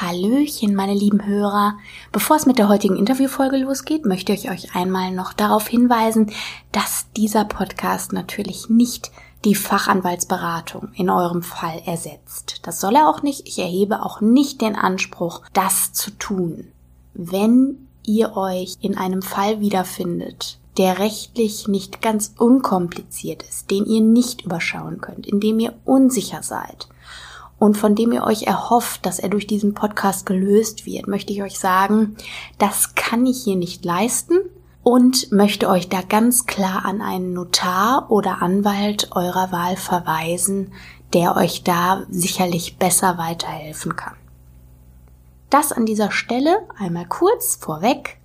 Hallöchen, meine lieben Hörer. Bevor es mit der heutigen Interviewfolge losgeht, möchte ich euch einmal noch darauf hinweisen, dass dieser Podcast natürlich nicht die Fachanwaltsberatung in eurem Fall ersetzt. Das soll er auch nicht. Ich erhebe auch nicht den Anspruch, das zu tun. Wenn ihr euch in einem Fall wiederfindet, der rechtlich nicht ganz unkompliziert ist, den ihr nicht überschauen könnt, in dem ihr unsicher seid und von dem ihr euch erhofft, dass er durch diesen Podcast gelöst wird, möchte ich euch sagen, das kann ich hier nicht leisten und möchte euch da ganz klar an einen Notar oder Anwalt eurer Wahl verweisen, der euch da sicherlich besser weiterhelfen kann. Das an dieser Stelle einmal kurz vorweg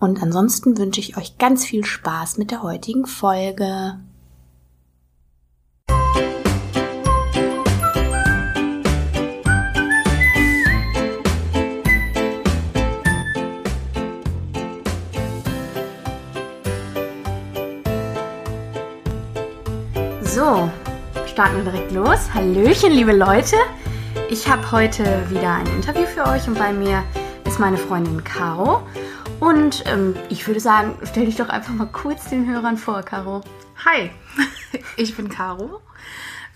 und ansonsten wünsche ich euch ganz viel Spaß mit der heutigen Folge. So, starten wir direkt los. Hallöchen, liebe Leute. Ich habe heute wieder ein Interview für euch und bei mir ist meine Freundin Caro. Und ähm, ich würde sagen, stell dich doch einfach mal kurz den Hörern vor, Caro. Hi, ich bin Caro.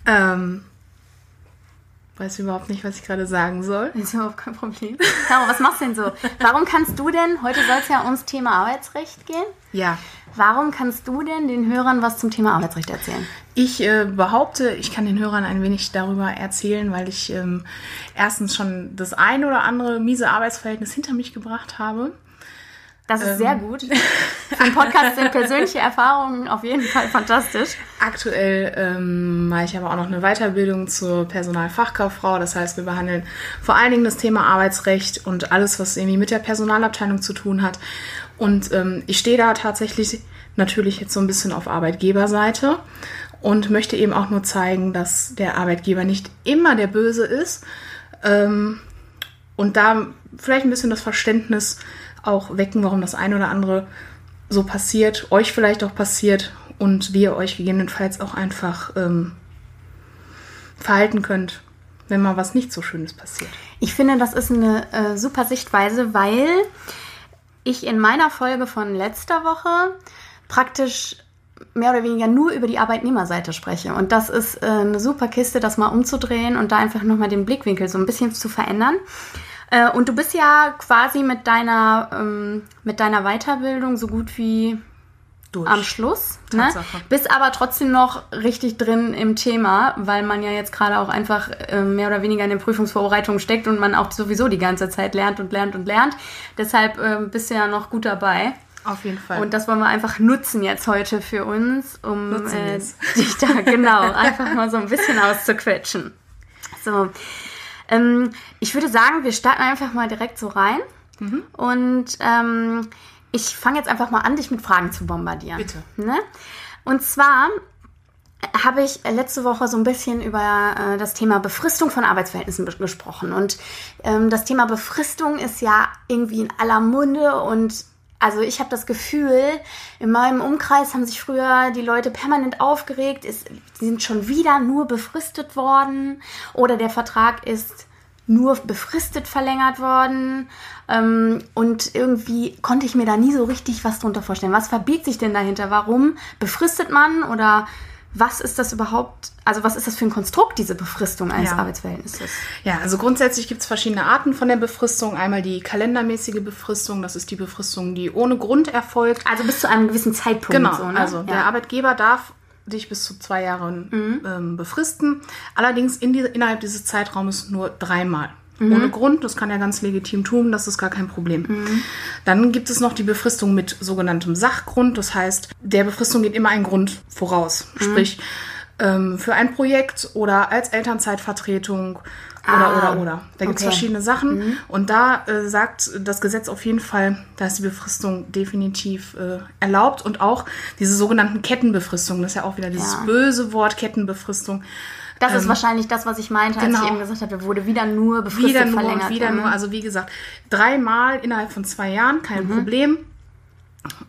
Ähm, weiß überhaupt nicht, was ich gerade sagen soll. Das ist überhaupt kein Problem. Caro, was machst du denn so? Warum kannst du denn, heute soll es ja ums Thema Arbeitsrecht gehen. Ja. Warum kannst du denn den Hörern was zum Thema Arbeitsrecht erzählen? Ich äh, behaupte, ich kann den Hörern ein wenig darüber erzählen, weil ich ähm, erstens schon das ein oder andere miese Arbeitsverhältnis hinter mich gebracht habe. Das ist ähm. sehr gut. Für einen Podcast sind persönliche Erfahrungen auf jeden Fall fantastisch. Aktuell ähm, mache ich aber auch noch eine Weiterbildung zur Personalfachkauffrau. Das heißt, wir behandeln vor allen Dingen das Thema Arbeitsrecht und alles, was irgendwie mit der Personalabteilung zu tun hat. Und ähm, ich stehe da tatsächlich natürlich jetzt so ein bisschen auf Arbeitgeberseite und möchte eben auch nur zeigen, dass der Arbeitgeber nicht immer der Böse ist. Ähm, und da vielleicht ein bisschen das Verständnis auch wecken, warum das eine oder andere so passiert, euch vielleicht auch passiert und wie ihr euch gegebenenfalls auch einfach ähm, verhalten könnt, wenn mal was nicht so Schönes passiert. Ich finde, das ist eine äh, super Sichtweise, weil ich in meiner Folge von letzter Woche praktisch mehr oder weniger nur über die Arbeitnehmerseite spreche. Und das ist äh, eine super Kiste, das mal umzudrehen und da einfach nochmal den Blickwinkel so ein bisschen zu verändern. Äh, und du bist ja quasi mit deiner, ähm, mit deiner Weiterbildung so gut wie durch. am Schluss. Ne? Bist aber trotzdem noch richtig drin im Thema, weil man ja jetzt gerade auch einfach äh, mehr oder weniger in den Prüfungsvorbereitungen steckt und man auch sowieso die ganze Zeit lernt und lernt und lernt. Deshalb äh, bist du ja noch gut dabei. Auf jeden Fall. Und das wollen wir einfach nutzen jetzt heute für uns, um äh, dich da genau einfach mal so ein bisschen auszuquetschen. So, ähm, ich würde sagen, wir starten einfach mal direkt so rein. Mhm. Und ähm, ich fange jetzt einfach mal an, dich mit Fragen zu bombardieren. Bitte. Ne? Und zwar habe ich letzte Woche so ein bisschen über äh, das Thema Befristung von Arbeitsverhältnissen gesprochen. Und ähm, das Thema Befristung ist ja irgendwie in aller Munde und also ich habe das Gefühl, in meinem Umkreis haben sich früher die Leute permanent aufgeregt, ist, sind schon wieder nur befristet worden oder der Vertrag ist nur befristet verlängert worden. Ähm, und irgendwie konnte ich mir da nie so richtig was drunter vorstellen. Was verbirgt sich denn dahinter? Warum befristet man oder was ist das überhaupt, also was ist das für ein Konstrukt, diese Befristung eines ja. Arbeitsverhältnisses? Ja, also grundsätzlich gibt es verschiedene Arten von der Befristung. Einmal die kalendermäßige Befristung, das ist die Befristung, die ohne Grund erfolgt. Also bis zu einem gewissen Zeitpunkt. Genau, so, ne? also ja. der Arbeitgeber darf dich bis zu zwei Jahren mhm. ähm, befristen, allerdings in die, innerhalb dieses Zeitraumes nur dreimal. Mhm. Ohne Grund, das kann er ganz legitim tun, das ist gar kein Problem. Mhm. Dann gibt es noch die Befristung mit sogenanntem Sachgrund, das heißt, der Befristung geht immer ein Grund voraus. Mhm. Sprich, ähm, für ein Projekt oder als Elternzeitvertretung oder, ah, oder, oder. Da gibt es okay. verschiedene Sachen. Mhm. Und da äh, sagt das Gesetz auf jeden Fall, da ist die Befristung definitiv äh, erlaubt und auch diese sogenannten Kettenbefristungen. Das ist ja auch wieder dieses ja. böse Wort Kettenbefristung. Das ähm, ist wahrscheinlich das, was ich meinte, als genau. ich eben gesagt habe, wurde wieder nur befristet wieder nur verlängert. Wieder nur, also wie gesagt, dreimal innerhalb von zwei Jahren, kein mhm. Problem.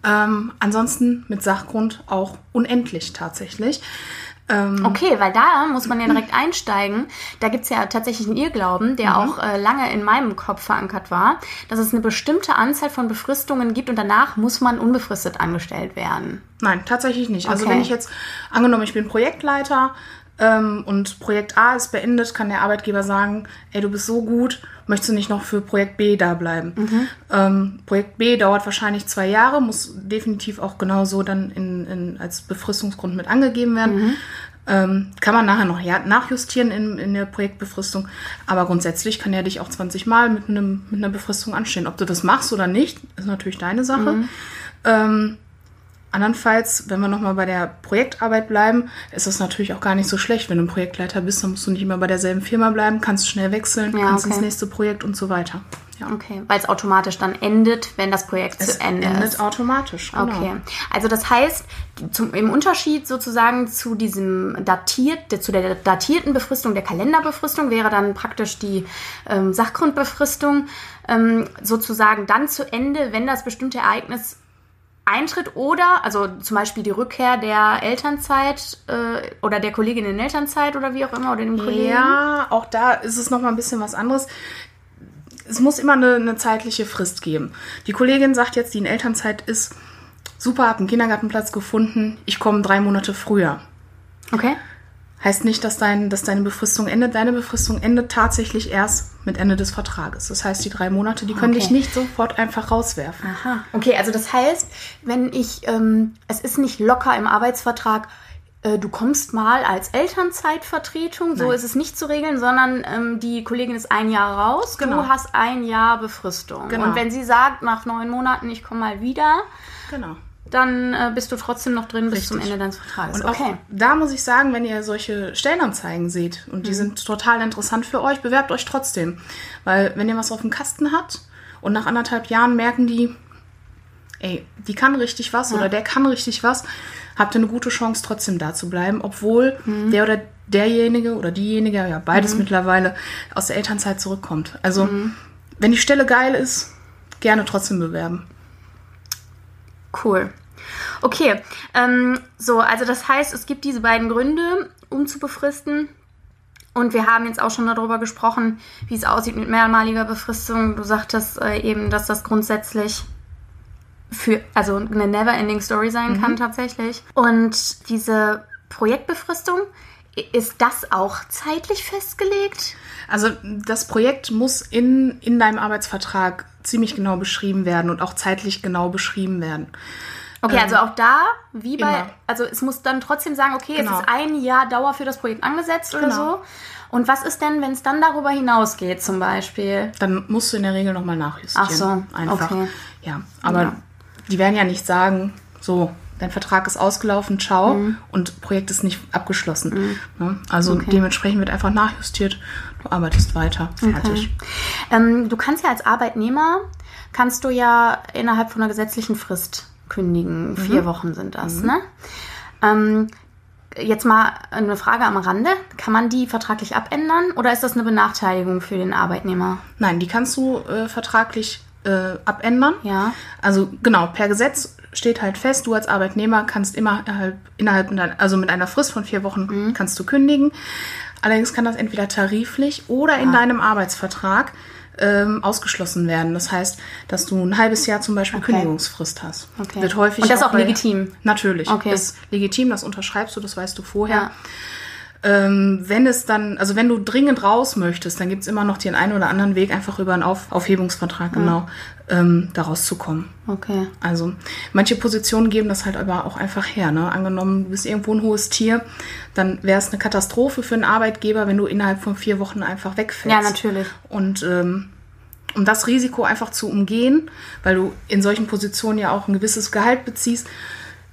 Ähm, ansonsten mit Sachgrund auch unendlich tatsächlich. Ähm, Okay, weil da muss man ja direkt einsteigen. Da gibt's ja tatsächlich einen Irrglauben, der Mhm. auch äh, lange in meinem Kopf verankert war, dass es eine bestimmte Anzahl von Befristungen gibt und danach muss man unbefristet angestellt werden. Nein, tatsächlich nicht. Also Okay. wenn ich jetzt, angenommen, ich bin Projektleiter ähm, und Projekt A ist beendet, kann der Arbeitgeber sagen, ey, du bist so gut, möchtest du nicht noch für Projekt B da bleiben? Mhm. Ähm, Projekt B dauert wahrscheinlich zwei Jahre, muss definitiv auch genauso dann in, in, als Befristungsgrund mit angegeben werden. Mhm. Ähm, kann man nachher noch ja, nachjustieren in, in der Projektbefristung. Aber grundsätzlich kann er dich auch 20 Mal mit, einem, mit einer Befristung anstehen. Ob du das machst oder nicht, ist natürlich deine Sache. Mhm. Andernfalls, wenn wir nochmal bei der Projektarbeit bleiben, ist es natürlich auch gar nicht so schlecht. Wenn du ein Projektleiter bist, dann musst du nicht immer bei derselben Firma bleiben, kannst schnell wechseln, Ja, kannst okay. ins nächste Projekt und so weiter. Ja. Okay, weil es automatisch dann endet, wenn das Projekt Es zu Ende endet ist. automatisch. Genau. Okay, also das heißt, zum, im Unterschied sozusagen zu diesem datiert, der- zu der datierten Befristung, der Kalenderbefristung wäre dann praktisch die ähm, Sachgrundbefristung ähm, sozusagen dann zu Ende, wenn das bestimmte Ereignis eintritt oder, also zum Beispiel die Rückkehr der Elternzeit äh, oder der Kollegin in Elternzeit oder wie auch immer oder dem Kollegen. Ja, auch da ist es nochmal ein bisschen was anderes. Es muss immer eine, eine zeitliche Frist geben. Die Kollegin sagt jetzt, die in Elternzeit ist, super, hab einen Kindergartenplatz gefunden, ich komme drei Monate früher. Okay. Heißt nicht, dass, dein, dass deine Befristung endet. Deine Befristung endet tatsächlich erst mit Ende des Vertrages. Das heißt, die drei Monate, die können Okay. dich nicht sofort einfach rauswerfen. Aha. Okay, also das heißt, wenn ich, ähm, es ist nicht locker im Arbeitsvertrag, äh, du kommst mal als Elternzeitvertretung, so Nein. ist es nicht zu regeln, sondern ähm, die Kollegin ist ein Jahr raus, Genau. du hast ein Jahr Befristung. Genau. Und wenn sie sagt, nach neun Monaten, ich komme mal wieder, Genau. Dann äh, bist du trotzdem noch drin bis Richtig. zum Ende deines Vertrages. Und auch da muss ich sagen, wenn ihr solche Stellenanzeigen seht und die sind total interessant für euch, bewerbt euch trotzdem. Weil wenn ihr was auf dem Kasten habt und nach anderthalb Jahren merken die, ey, die kann richtig was oder der kann richtig was, habt ihr eine gute Chance, trotzdem da zu bleiben, obwohl der oder derjenige oder diejenige, ja beides mittlerweile, aus der Elternzeit zurückkommt. Also wenn die Stelle geil ist, gerne trotzdem bewerben. Cool. Okay, ähm, so, also das heißt, es gibt diese beiden Gründe, um zu befristen. Und wir haben jetzt auch schon darüber gesprochen, wie es aussieht mit mehrmaliger Befristung. Du sagtest äh, eben, dass das grundsätzlich für, also eine never-ending Story sein kann tatsächlich. Und diese Projektbefristung, ist das auch zeitlich festgelegt? Also das Projekt muss in, in deinem Arbeitsvertrag ziemlich genau beschrieben werden und auch zeitlich genau beschrieben werden. Okay, also auch da, wie bei, immer. also es muss dann trotzdem sagen, okay, Genau. es ist ein Jahr Dauer für das Projekt angesetzt oder Genau. so. Und was ist denn, wenn es dann darüber hinausgeht, zum Beispiel? Dann musst du in der Regel nochmal nachjustieren. Ach so, Einfach. okay. Ja, aber Ja. die werden ja nicht sagen, so, dein Vertrag ist ausgelaufen, ciao, Mhm. und Projekt ist nicht abgeschlossen. Ne? Also Okay. dementsprechend wird einfach nachjustiert, du arbeitest weiter, fertig. Ähm, du kannst ja als Arbeitnehmer, kannst du ja innerhalb von einer gesetzlichen Frist kündigen. Mhm. Vier Wochen sind das, ne? Ähm, jetzt mal eine Frage am Rande. Kann man die vertraglich abändern oder ist das eine Benachteiligung für den Arbeitnehmer? Nein, die kannst du äh, vertraglich äh, abändern. Ja. Also genau, per Gesetz steht halt fest, du als Arbeitnehmer kannst immer innerhalb, also mit einer Frist von vier Wochen Mhm. kannst du kündigen. Allerdings kann das entweder tariflich oder Ah. in deinem Arbeitsvertrag ähm, ausgeschlossen werden. Das heißt, dass du ein halbes Jahr zum Beispiel Okay. Kündigungsfrist hast. Okay. Wird häufig Und das ist auch bei- legitim? Natürlich. Okay. Ist legitim, das unterschreibst du, das weißt du vorher. Ja. Ähm, wenn es dann, also wenn du dringend raus möchtest, dann gibt es immer noch den einen oder anderen Weg, einfach über einen Auf Aufhebungsvertrag genau ähm, da rauszukommen. Okay. Also manche Positionen geben das halt aber auch einfach her. Ne? Angenommen, du bist irgendwo ein hohes Tier, dann wäre es eine Katastrophe für einen Arbeitgeber, wenn du innerhalb von vier Wochen einfach wegfällst. Ja, natürlich. Und ähm, um das Risiko einfach zu umgehen, weil du in solchen Positionen ja auch ein gewisses Gehalt beziehst,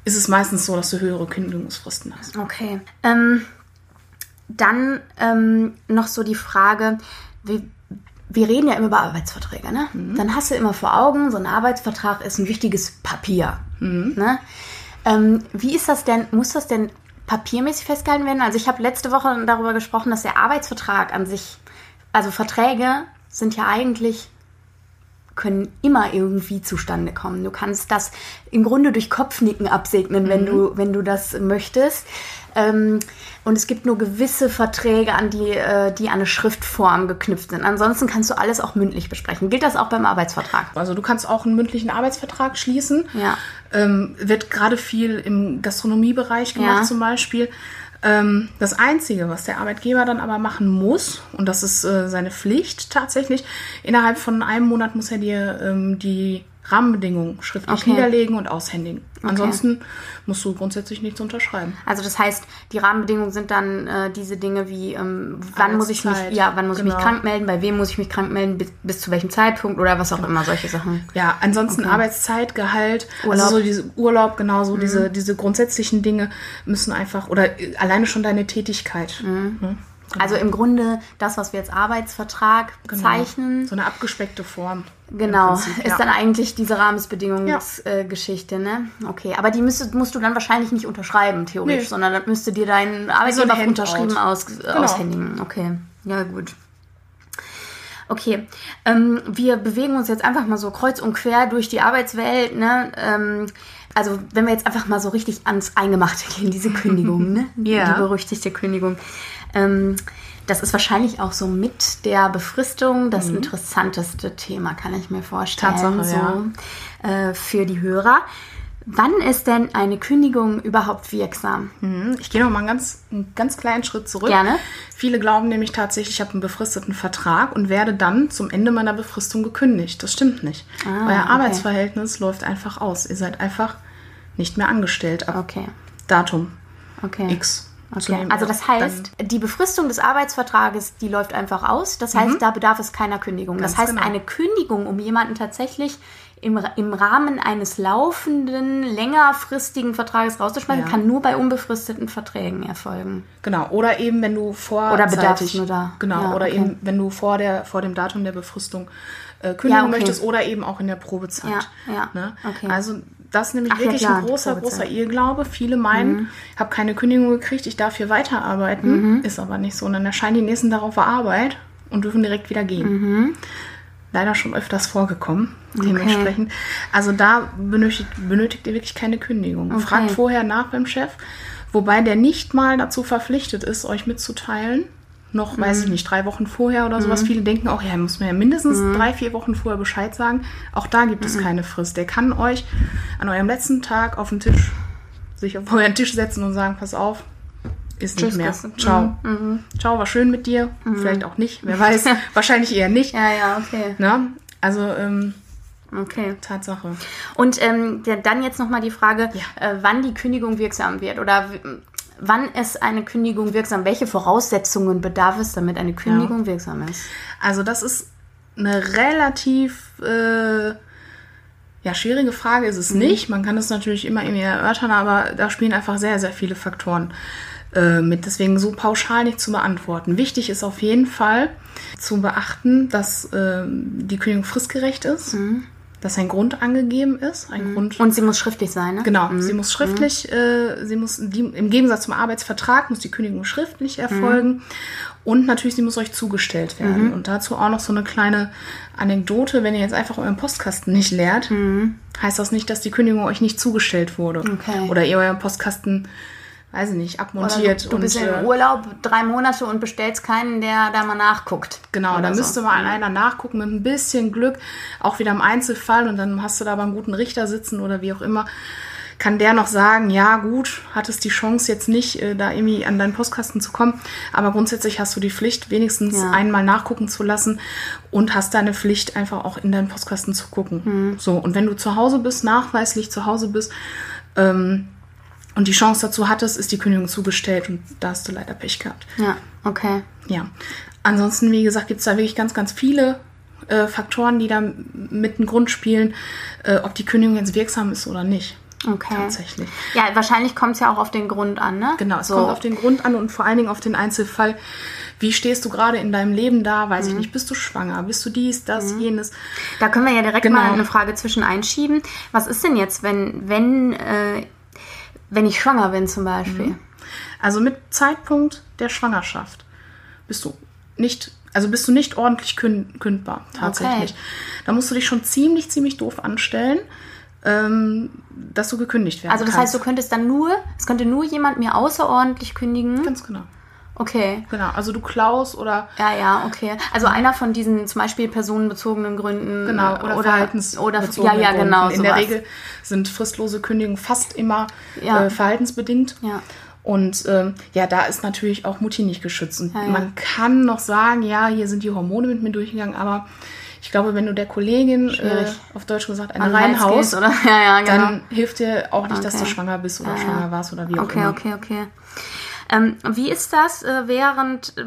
ist es meistens so, dass du höhere Kündigungsfristen hast. Okay. Ähm, dann ähm, noch so die Frage, wir, wir reden ja immer über Arbeitsverträge, ne? Dann hast du immer vor Augen, so ein Arbeitsvertrag ist ein wichtiges Papier. Ne? Ähm, wie ist das denn, muss das denn papiermäßig festgehalten werden? Also ich habe letzte Woche darüber gesprochen, dass der Arbeitsvertrag an sich, also Verträge sind ja eigentlich können immer irgendwie zustande kommen. Du kannst das im Grunde durch Kopfnicken absegnen, wenn du, wenn du das möchtest. Ähm, und es gibt nur gewisse Verträge, an die, äh, die an eine Schriftform geknüpft sind. Ansonsten kannst du alles auch mündlich besprechen. Gilt das auch beim Arbeitsvertrag? Also du kannst auch einen mündlichen Arbeitsvertrag schließen. Ja. Ähm, wird gerade viel im Gastronomiebereich gemacht Ja. zum Beispiel. Ähm, das Einzige, was der Arbeitgeber dann aber machen muss, und das ist äh, seine Pflicht tatsächlich, innerhalb von einem Monat muss er dir ähm, die Rahmenbedingungen schriftlich Okay. niederlegen und aushändigen. Ansonsten musst du grundsätzlich nichts unterschreiben. Also das heißt, die Rahmenbedingungen sind dann äh, diese Dinge wie, ähm, wann muss ich mich, ja, wann muss ich Genau. mich krank melden, bei wem muss ich mich krank melden, bis, bis zu welchem Zeitpunkt oder was auch immer, solche Sachen. Ja, ansonsten Arbeitszeit, Gehalt, Urlaub. Mhm. also so diese Urlaub, genau so diese, diese grundsätzlichen Dinge müssen einfach, oder alleine schon deine Tätigkeit. Ne? Also im Grunde das, was wir jetzt Arbeitsvertrag zeichnen, So eine abgespeckte Form. genau, Prinzip, ist ja. dann eigentlich diese Rahmenbedingungsgeschichte, ne? Okay, aber die müsstest, musst du dann wahrscheinlich nicht unterschreiben, theoretisch, Nee. sondern das müsste dir dein Arbeitgeber Handout. unterschrieben aus, äh, aushändigen. Okay, ja gut. Okay, ähm, wir bewegen uns jetzt einfach mal so kreuz und quer durch die Arbeitswelt. Ne? Ähm, also wenn wir jetzt einfach mal so richtig ans Eingemachte gehen, diese Kündigung, ne? Ja. die berüchtigte Kündigung. Ähm, das ist wahrscheinlich auch so mit der Befristung das interessanteste Thema, kann ich mir vorstellen. Mhm. Tatsache, so, äh, für die Hörer. Wann ist denn eine Kündigung überhaupt wirksam? Mhm. Ich gehe noch mal einen ganz, einen ganz kleinen Schritt zurück. Gerne. Viele glauben nämlich tatsächlich, ich habe einen befristeten Vertrag und werde dann zum Ende meiner Befristung gekündigt. Das stimmt nicht. Ah, Euer okay. Arbeitsverhältnis läuft einfach aus. Ihr seid einfach nicht mehr angestellt ab Okay, Datum okay. X. Okay, also das heißt, die Befristung des Arbeitsvertrages, die läuft einfach aus. Das heißt, da bedarf es keiner Kündigung. das Mhm. Ganz heißt, genau. eine Kündigung, um jemanden tatsächlich im, im Rahmen eines laufenden, längerfristigen Vertrages rauszuschmeißen, Ja. kann nur bei unbefristeten Verträgen erfolgen. Genau, oder eben wenn du vor Oder bedarf es nur da? Genau, Ja, oder okay. eben wenn du vor der vor dem Datum der Befristung äh, kündigen Ja, okay. möchtest oder eben auch in der Probezeit. Ja, ja, Ne? okay. Also das ist nämlich Ach wirklich klar, ein großer. Mhm. großer Irrglaube. Viele meinen, ich habe keine Kündigung gekriegt, ich darf hier weiterarbeiten. Mhm. Ist aber nicht so. Und dann erscheinen die nächsten Tag auf der Arbeit und dürfen direkt wieder gehen. Mhm. Leider schon öfters vorgekommen. Dementsprechend. Also da benötigt, benötigt ihr wirklich keine Kündigung. Fragt vorher nach beim Chef, wobei der nicht mal dazu verpflichtet ist, euch mitzuteilen. Noch, weiß Mhm. ich nicht, drei Wochen vorher oder sowas. Viele denken auch, ja, muss man ja mindestens Mhm. drei, vier Wochen vorher Bescheid sagen. Auch da gibt es keine Frist. Der kann euch an eurem letzten Tag auf den Tisch, sich auf euren Tisch setzen und sagen, pass auf, ist Tschüss, nicht mehr. Gäste. Ciao. Mhm. Ciao, war schön mit dir. Vielleicht auch nicht, wer weiß. Wahrscheinlich eher nicht. Ja, ja, okay. Ne? Also, ähm, Okay. Tatsache. Und ähm, dann jetzt nochmal die Frage, Ja. äh, wann die Kündigung wirksam wird oder wann ist eine Kündigung wirksam? Welche Voraussetzungen bedarf es, damit eine Kündigung wirksam ist? Also das ist eine relativ äh, ja, schwierige Frage ist es nicht. Man kann es natürlich immer irgendwie erörtern, aber da spielen einfach sehr, sehr viele Faktoren äh, mit. Deswegen so pauschal nicht zu beantworten. Wichtig ist auf jeden Fall zu beachten, dass ähm, die Kündigung fristgerecht ist, dass ein Grund angegeben ist. Ein Grund Und sie muss schriftlich sein, ne? Genau, sie muss schriftlich, äh, sie muss die, im Gegensatz zum Arbeitsvertrag muss die Kündigung schriftlich erfolgen und natürlich sie muss euch zugestellt werden. Und dazu auch noch so eine kleine Anekdote, wenn ihr jetzt einfach euren Postkasten nicht leert, heißt das nicht, dass die Kündigung euch nicht zugestellt wurde. Okay. Oder ihr euren Postkasten, weiß ich nicht, Oder abmontiert. du, du bist und, im äh, Urlaub drei Monate und bestellst keinen, der da mal nachguckt. Genau, Oder da so. müsste mal einer nachgucken mit ein bisschen Glück, auch wieder im Einzelfall und dann hast du da aber einen guten Richter sitzen oder wie auch immer. Kann der noch sagen, ja gut, hattest die Chance jetzt nicht, äh, da irgendwie an deinen Postkasten zu kommen, aber grundsätzlich hast du die Pflicht, wenigstens Ja. einmal nachgucken zu lassen und hast deine Pflicht, einfach auch in deinen Postkasten zu gucken. Mhm. So, und wenn du zu Hause bist, nachweislich zu Hause bist, ähm, und die Chance dazu hattest, ist die Kündigung zugestellt und da hast du leider Pech gehabt. Ja, okay. Ja. Ansonsten, wie gesagt, gibt es da wirklich ganz, ganz viele äh, Faktoren, die da mit einem Grund spielen, äh, ob die Kündigung jetzt wirksam ist oder nicht. Okay. Tatsächlich. Ja, wahrscheinlich kommt es ja auch auf den Grund an, ne? Genau, es so. kommt auf den Grund an und vor allen Dingen auf den Einzelfall. Wie stehst du gerade in deinem Leben da? Weiß Mhm. ich nicht. Bist du schwanger? Bist du dies, das, jenes? Da können wir ja direkt Genau. mal eine Frage zwischen einschieben. Was ist denn jetzt, wenn, wenn, äh, wenn ich schwanger bin zum Beispiel? Also mit Zeitpunkt der Schwangerschaft bist du nicht Also bist du nicht ordentlich kün kündbar, tatsächlich. Okay. Da musst du dich schon ziemlich, ziemlich doof anstellen, ähm, dass du gekündigt werden Also das kannst. heißt, du könntest dann nur, es könnte nur jemand mir außerordentlich kündigen. Ganz genau. Okay. Genau, also du klaust oder Ja, ja, okay. Also einer von diesen zum Beispiel personenbezogenen Gründen. Genau, äh, oder, oder verhaltensbezogene Ja, ja, Gründen. genau. In der sowas. Regel sind fristlose Kündigungen fast immer Ja. äh, verhaltensbedingt. Ja. Und ähm, ja, da ist natürlich auch Mutti nicht geschützt. Und Ja, ja. man kann noch sagen, ja, hier sind die Hormone mit mir durchgegangen, aber ich glaube, wenn du der Kollegin, äh, auf Deutsch gesagt, eine reinhaust, oder? Ja, ja, genau. dann hilft dir auch nicht, dass Okay. du schwanger bist oder schwanger warst oder wie auch Okay, immer. okay, okay. Ähm, wie ist das äh, während, äh,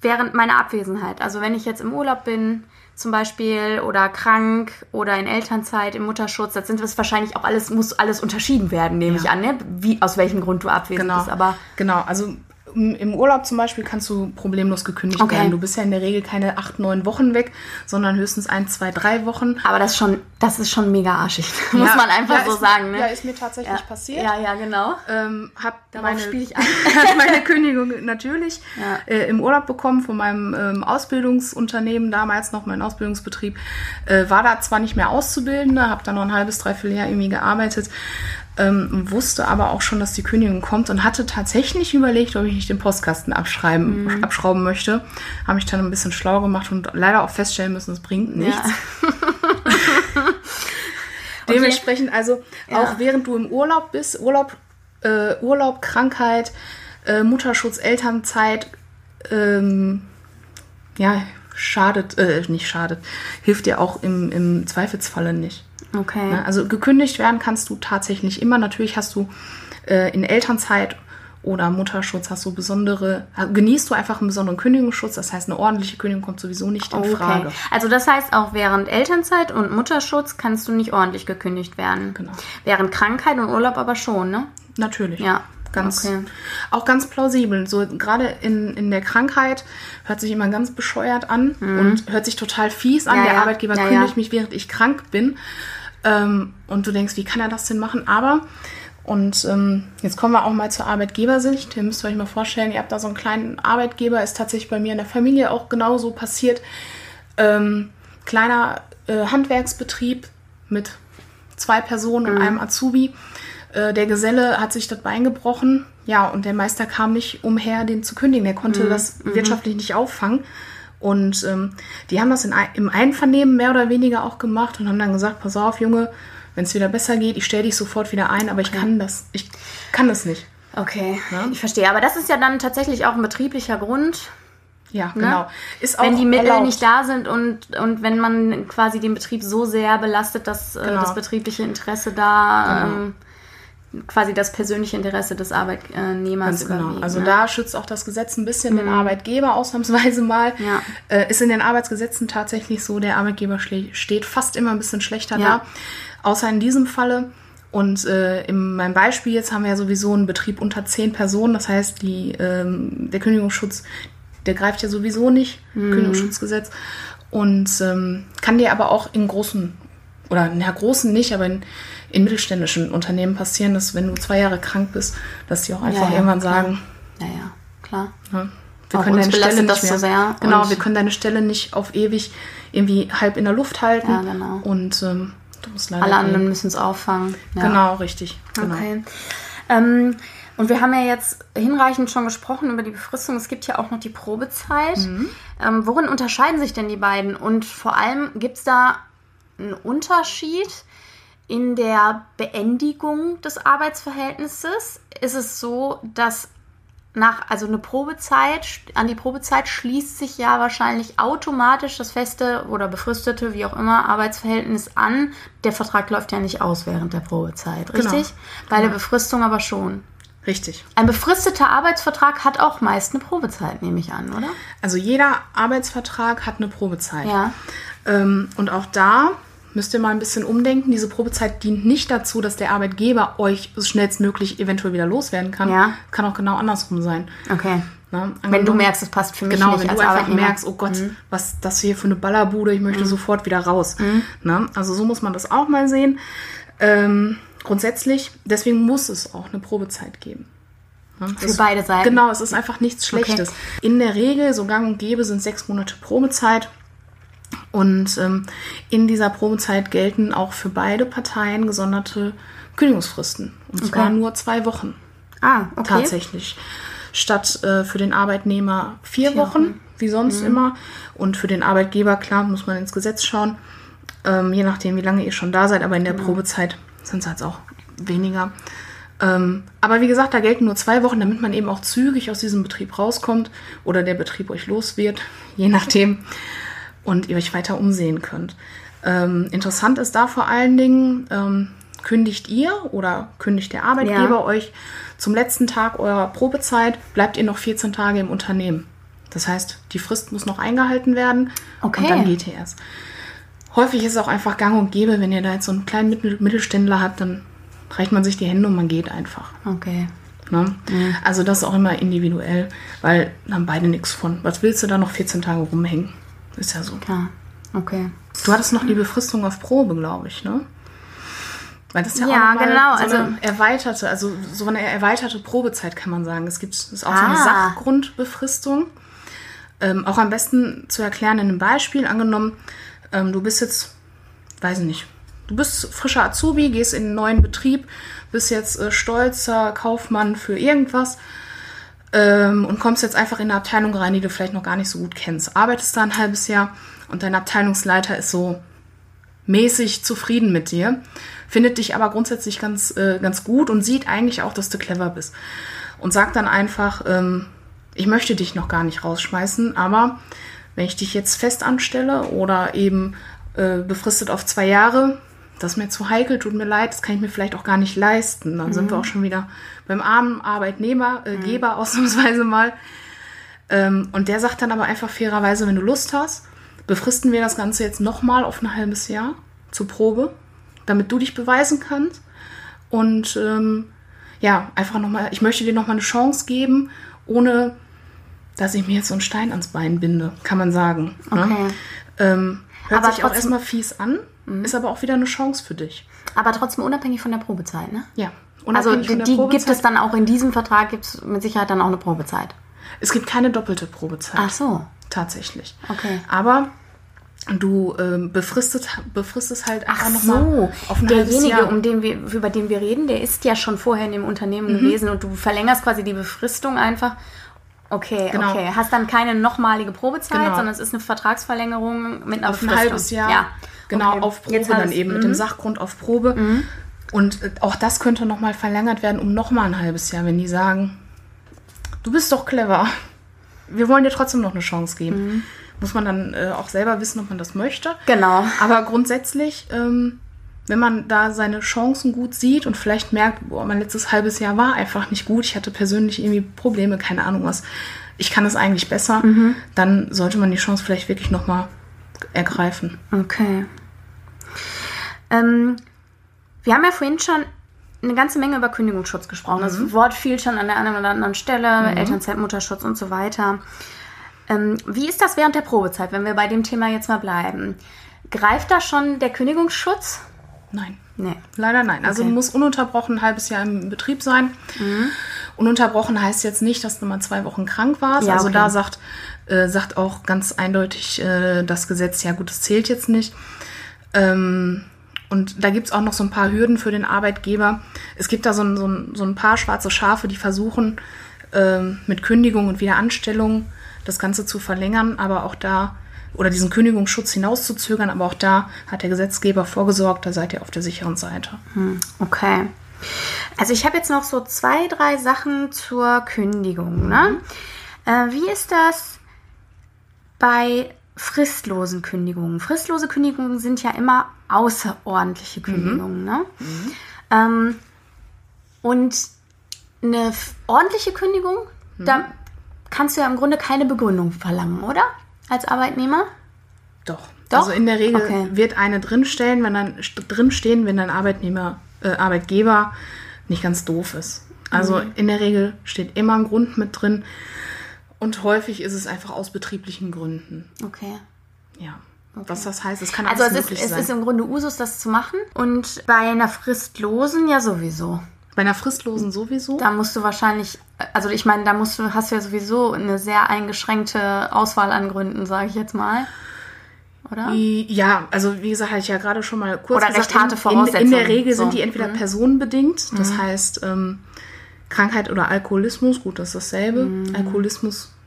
während meiner Abwesenheit? Also wenn ich jetzt im Urlaub bin zum Beispiel oder krank oder in Elternzeit, im Mutterschutz, das sind das wahrscheinlich auch alles, muss alles unterschieden werden, nehme Ja. ich an, ne? Wie, aus welchem Grund du abwesend Genau. bist. Aber genau, also im Urlaub zum Beispiel kannst du problemlos gekündigt Okay. werden. Du bist ja in der Regel keine acht, neun Wochen weg, sondern höchstens ein, zwei, drei Wochen. Aber das, ist schon, das ist schon mega arschig, muss Ja, man einfach ja, so ist, sagen. Ne? Ja, ist mir tatsächlich passiert. Ja, ja, genau. Ähm, hab Darauf meine, ich an. meine Kündigung natürlich Ja. äh, im Urlaub bekommen von meinem ähm, Ausbildungsunternehmen, damals noch mein Ausbildungsbetrieb. Äh, war da zwar nicht mehr Auszubildende, habe da noch ein halbes, dreiviertel Jahr irgendwie gearbeitet, ähm, wusste aber auch schon, dass die Kündigung kommt und hatte tatsächlich überlegt, ob ich nicht den Postkasten abschreiben, Mhm. abschrauben möchte. Habe mich dann ein bisschen schlau gemacht und leider auch feststellen müssen, es bringt nichts. Dementsprechend, also Ja. auch während du im Urlaub bist, Urlaub, äh, Urlaub, Krankheit, äh, Mutterschutz, Elternzeit, ähm, ja, schadet, äh, nicht schadet, hilft dir auch im, im Zweifelsfalle nicht. Okay. Ne? Also gekündigt werden kannst du tatsächlich immer. Natürlich hast du äh, in Elternzeit oder Mutterschutz hast du besondere, genießt du einfach einen besonderen Kündigungsschutz. Das heißt, eine ordentliche Kündigung kommt sowieso nicht in Frage. Okay. Also das heißt, auch während Elternzeit und Mutterschutz kannst du nicht ordentlich gekündigt werden. Genau. Während Krankheit und Urlaub aber schon, ne? Natürlich. Ja. Ganz, Okay. Auch ganz plausibel. So gerade in, in der Krankheit hört sich immer ganz bescheuert an und hört sich total fies an. Mhm. Ja, der ja. Arbeitgeber Ja, kündigt mich, während ich krank bin. Ähm, und du denkst, wie kann er das denn machen? Aber, und ähm, jetzt kommen wir auch mal zur Arbeitgebersicht. Ihr müsst euch mal vorstellen, ihr habt da so einen kleinen Arbeitgeber, ist tatsächlich bei mir in der Familie auch genauso passiert. Ähm, kleiner äh, Handwerksbetrieb mit zwei Personen Mhm. und einem Azubi. Äh, der Geselle hat sich das Bein gebrochen. Ja, und der Meister kam nicht umher, den zu kündigen. Der konnte Mhm. das wirtschaftlich nicht auffangen. Und ähm, die haben das in, im Einvernehmen mehr oder weniger auch gemacht und haben dann gesagt, pass auf, Junge, wenn es wieder besser geht, ich stelle dich sofort wieder ein, aber ich kann das, ich kann das nicht. Okay, Ja. ich verstehe. Aber das ist ja dann tatsächlich auch ein betrieblicher Grund, Ja, genau. Ist auch Ne? wenn die Mittel erlaubt. nicht da sind und, und wenn man quasi den Betrieb so sehr belastet, dass äh, Genau. das betriebliche Interesse da Genau. ähm, quasi das persönliche Interesse des Arbeitnehmers Ganz genau. Also ne? da schützt auch das Gesetz ein bisschen den Arbeitgeber ausnahmsweise mal. Ja. Äh, ist in den Arbeitsgesetzen tatsächlich so, der Arbeitgeber steht fast immer ein bisschen schlechter Ja. da. Außer in diesem Falle. Und äh, in meinem Beispiel jetzt haben wir ja sowieso einen Betrieb unter zehn Personen. Das heißt, die, ähm, der Kündigungsschutz, der greift ja sowieso nicht, Mhm. Kündigungsschutzgesetz. Und ähm, kann dir aber auch in großen, oder in der großen nicht, aber in, in mittelständischen Unternehmen passieren, dass wenn du zwei Jahre krank bist, dass die auch einfach ja, irgendwann klar. sagen, Ja, ja, klar. Ne? Wir Auch können deine Stelle nicht mehr. so sehr genau, wir können deine Stelle nicht auf ewig irgendwie halb in der Luft halten. Ja, genau. Und ähm, du musst leider Alle anderen müssen es auffangen. Ja. Genau, richtig. Genau. Okay. Ähm, und wir haben ja jetzt hinreichend schon gesprochen über die Befristung. Es gibt ja auch noch die Probezeit. Mhm. Ähm, worin unterscheiden sich denn die beiden? Und vor allem gibt es da einen Unterschied in der Beendigung des Arbeitsverhältnisses? Ist es so, dass nach, also eine Probezeit, an die Probezeit schließt sich ja wahrscheinlich automatisch das feste oder befristete, wie auch immer, Arbeitsverhältnis an. Der Vertrag läuft ja nicht aus während der Probezeit, Genau. richtig? Bei der Befristung aber schon. Richtig. Ein befristeter Arbeitsvertrag hat auch meist eine Probezeit, nehme ich an, oder? Also jeder Arbeitsvertrag hat eine Probezeit. Ja. Ähm, und auch da müsst ihr mal ein bisschen umdenken. Diese Probezeit dient nicht dazu, dass der Arbeitgeber euch schnellstmöglich eventuell wieder loswerden kann. Ja. Kann auch genau andersrum sein. Okay. Ne? Wenn du merkst, es passt für mich Genau, nicht wenn als du einfach Arbeitnehmer. Mhm. merkst, oh Gott, was das hier für eine Ballerbude, ich möchte sofort wieder raus. Ne? Also so muss man das auch mal sehen. Ähm, grundsätzlich, deswegen muss es auch eine Probezeit geben. Ne? Für beide Seiten. Genau, es ist einfach nichts Schlechtes. In der Regel, so gang und gäbe, sind sechs Monate Probezeit. Und ähm, in dieser Probezeit gelten auch für beide Parteien gesonderte Kündigungsfristen. Und zwar Okay. nur zwei Wochen Ah, okay. tatsächlich. Statt äh, für den Arbeitnehmer vier, Wochen, wie sonst immer. Und für den Arbeitgeber, klar, muss man ins Gesetz schauen. Ähm, je nachdem, wie lange ihr schon da seid. Aber in der Probezeit sind es halt auch weniger. Ähm, aber wie gesagt, da gelten nur zwei Wochen, damit man eben auch zügig aus diesem Betrieb rauskommt oder der Betrieb euch los wird, je nachdem. Und ihr euch weiter umsehen könnt. Ähm, interessant ist da vor allen Dingen, ähm, kündigt ihr oder kündigt der Arbeitgeber Ja. euch zum letzten Tag eurer Probezeit, bleibt ihr noch 14 Tage im Unternehmen. Das heißt, die Frist muss noch eingehalten werden Okay. und dann geht ihr erst. Häufig ist es auch einfach gang und gäbe, wenn ihr da jetzt so einen kleinen Mittel Mittelständler habt, dann reicht man sich die Hände und man geht einfach. Okay. Ne? Also das ist auch immer individuell, weil da haben beide nichts von. Was willst du da noch 14 Tage rumhängen? Ist ja so. Klar. Okay. Du hattest noch die Befristung auf Probe, glaube ich, ne? Weil das ist ja, Ja, auch genau, so also- eine erweiterte, also so eine erweiterte Probezeit kann man sagen. Es gibt ist auch so Ah. eine Sachgrundbefristung. Ähm, auch am besten zu erklären in einem Beispiel. Angenommen, ähm, du bist jetzt, weiß ich nicht, du bist frischer Azubi, gehst in einen neuen Betrieb, bist jetzt äh, stolzer Kaufmann für irgendwas ähm, und kommst jetzt einfach in eine Abteilung rein, die du vielleicht noch gar nicht so gut kennst. Arbeitest da ein halbes Jahr und dein Abteilungsleiter ist so mäßig zufrieden mit dir, findet dich aber grundsätzlich ganz, äh, ganz gut und sieht eigentlich auch, dass du clever bist. Und sagt dann einfach, ähm, ich möchte dich noch gar nicht rausschmeißen, aber wenn ich dich jetzt fest anstelle oder eben äh, befristet auf zwei Jahre, das ist mir zu heikel, tut mir leid, das kann ich mir vielleicht auch gar nicht leisten. Dann sind wir auch schon wieder beim armen Arbeitnehmer, äh, Geber ausnahmsweise mal. Ähm, und der sagt dann aber einfach fairerweise, wenn du Lust hast, befristen wir das Ganze jetzt nochmal auf ein halbes Jahr zur Probe, damit du dich beweisen kannst. Und ähm, ja, einfach nochmal, ich möchte dir nochmal eine Chance geben, ohne dass ich mir jetzt so einen Stein ans Bein binde, kann man sagen. Ne? Okay. Ähm, hört Aber sich auch erstmal fies an, ist aber auch wieder eine Chance für dich. Aber trotzdem unabhängig von der Probezeit, ne? Ja. Also die, die gibt es dann auch in diesem Vertrag, gibt es mit Sicherheit dann auch eine Probezeit. Es gibt keine doppelte Probezeit. Ach so. Tatsächlich. Okay. Aber du ähm, befristet, befristest halt einfach Ach nochmal so, auf ein derjenige, Jahr. Mhm. um den wir, über den wir reden, der ist ja schon vorher in dem Unternehmen gewesen und du verlängerst quasi die Befristung einfach. Okay, Genau. okay. Hast dann keine nochmalige Probezeit, Genau. sondern es ist eine Vertragsverlängerung mit einer auf ein Befristung. halbes Jahr. Ja. Genau, Okay. auf Probe dann eben mit dem Sachgrund auf Probe. Und äh, auch das könnte nochmal verlängert werden um nochmal ein halbes Jahr, wenn die sagen, du bist doch clever. Wir wollen dir trotzdem noch eine Chance geben. Muss man dann äh, auch selber wissen, ob man das möchte. Genau. Aber grundsätzlich, ähm, wenn man da seine Chancen gut sieht und vielleicht merkt, boah, mein letztes halbes Jahr war einfach nicht gut, ich hatte persönlich irgendwie Probleme, keine Ahnung was, ich kann es eigentlich besser, dann sollte man die Chance vielleicht wirklich nochmal ergreifen. Okay. Ähm, wir haben ja vorhin schon eine ganze Menge über Kündigungsschutz gesprochen. Das Wort fiel schon an der einen oder anderen Stelle, Elternzeit, Mutterschutz und so weiter. Ähm, wie ist das während der Probezeit, wenn wir bei dem Thema jetzt mal bleiben? Greift da schon der Kündigungsschutz? Nein. Nee. Leider nein. Also Okay. du musst ununterbrochen ein halbes Jahr im Betrieb sein. Ununterbrochen heißt jetzt nicht, dass du mal zwei Wochen krank warst. Ja, also okay. da sagt, äh, sagt auch ganz eindeutig äh, das Gesetz, ja gut, das zählt jetzt nicht. Ähm, und da gibt es auch noch so ein paar Hürden für den Arbeitgeber. Es gibt da so ein, so ein, so ein paar schwarze Schafe, die versuchen, ähm, mit Kündigung und Wiederanstellung das Ganze zu verlängern, aber auch da, oder diesen Kündigungsschutz hinauszuzögern, aber auch da hat der Gesetzgeber vorgesorgt, da seid ihr auf der sicheren Seite. Okay. Also ich habe jetzt noch so zwei, drei Sachen zur Kündigung. Ne? Äh, wie ist das bei fristlosen Kündigungen? Fristlose Kündigungen sind ja immer außerordentliche Kündigungen. Ne? Ähm, und eine ordentliche Kündigung, da kannst du ja im Grunde keine Begründung verlangen, oder? Als Arbeitnehmer? Doch. Doch? Also in der Regel Okay. wird eine drinstehen, wenn dann st- drinstehen, wenn dein Arbeitnehmer, äh, Arbeitgeber nicht ganz doof ist. Also Mhm. in der Regel steht immer ein Grund mit drin. Und häufig ist es einfach aus betrieblichen Gründen. Okay. Ja. Was das heißt, es kann Also alles es ist, möglich es sein. ist im Grunde Usus, das zu machen. Und bei einer fristlosen ja sowieso. Bei einer fristlosen sowieso. Da musst du wahrscheinlich, also ich meine, da musst du, hast du ja sowieso eine sehr eingeschränkte Auswahl an Gründen, sage ich jetzt mal. Oder? Ja, also wie gesagt, hatte ich ja gerade schon mal kurz Oder gesagt, recht harte in, in, Voraussetzungen. in der Regel So. sind die entweder personenbedingt, das heißt ähm, Krankheit oder Alkoholismus, gut, das ist dasselbe. Alkoholismus eine Krankheit.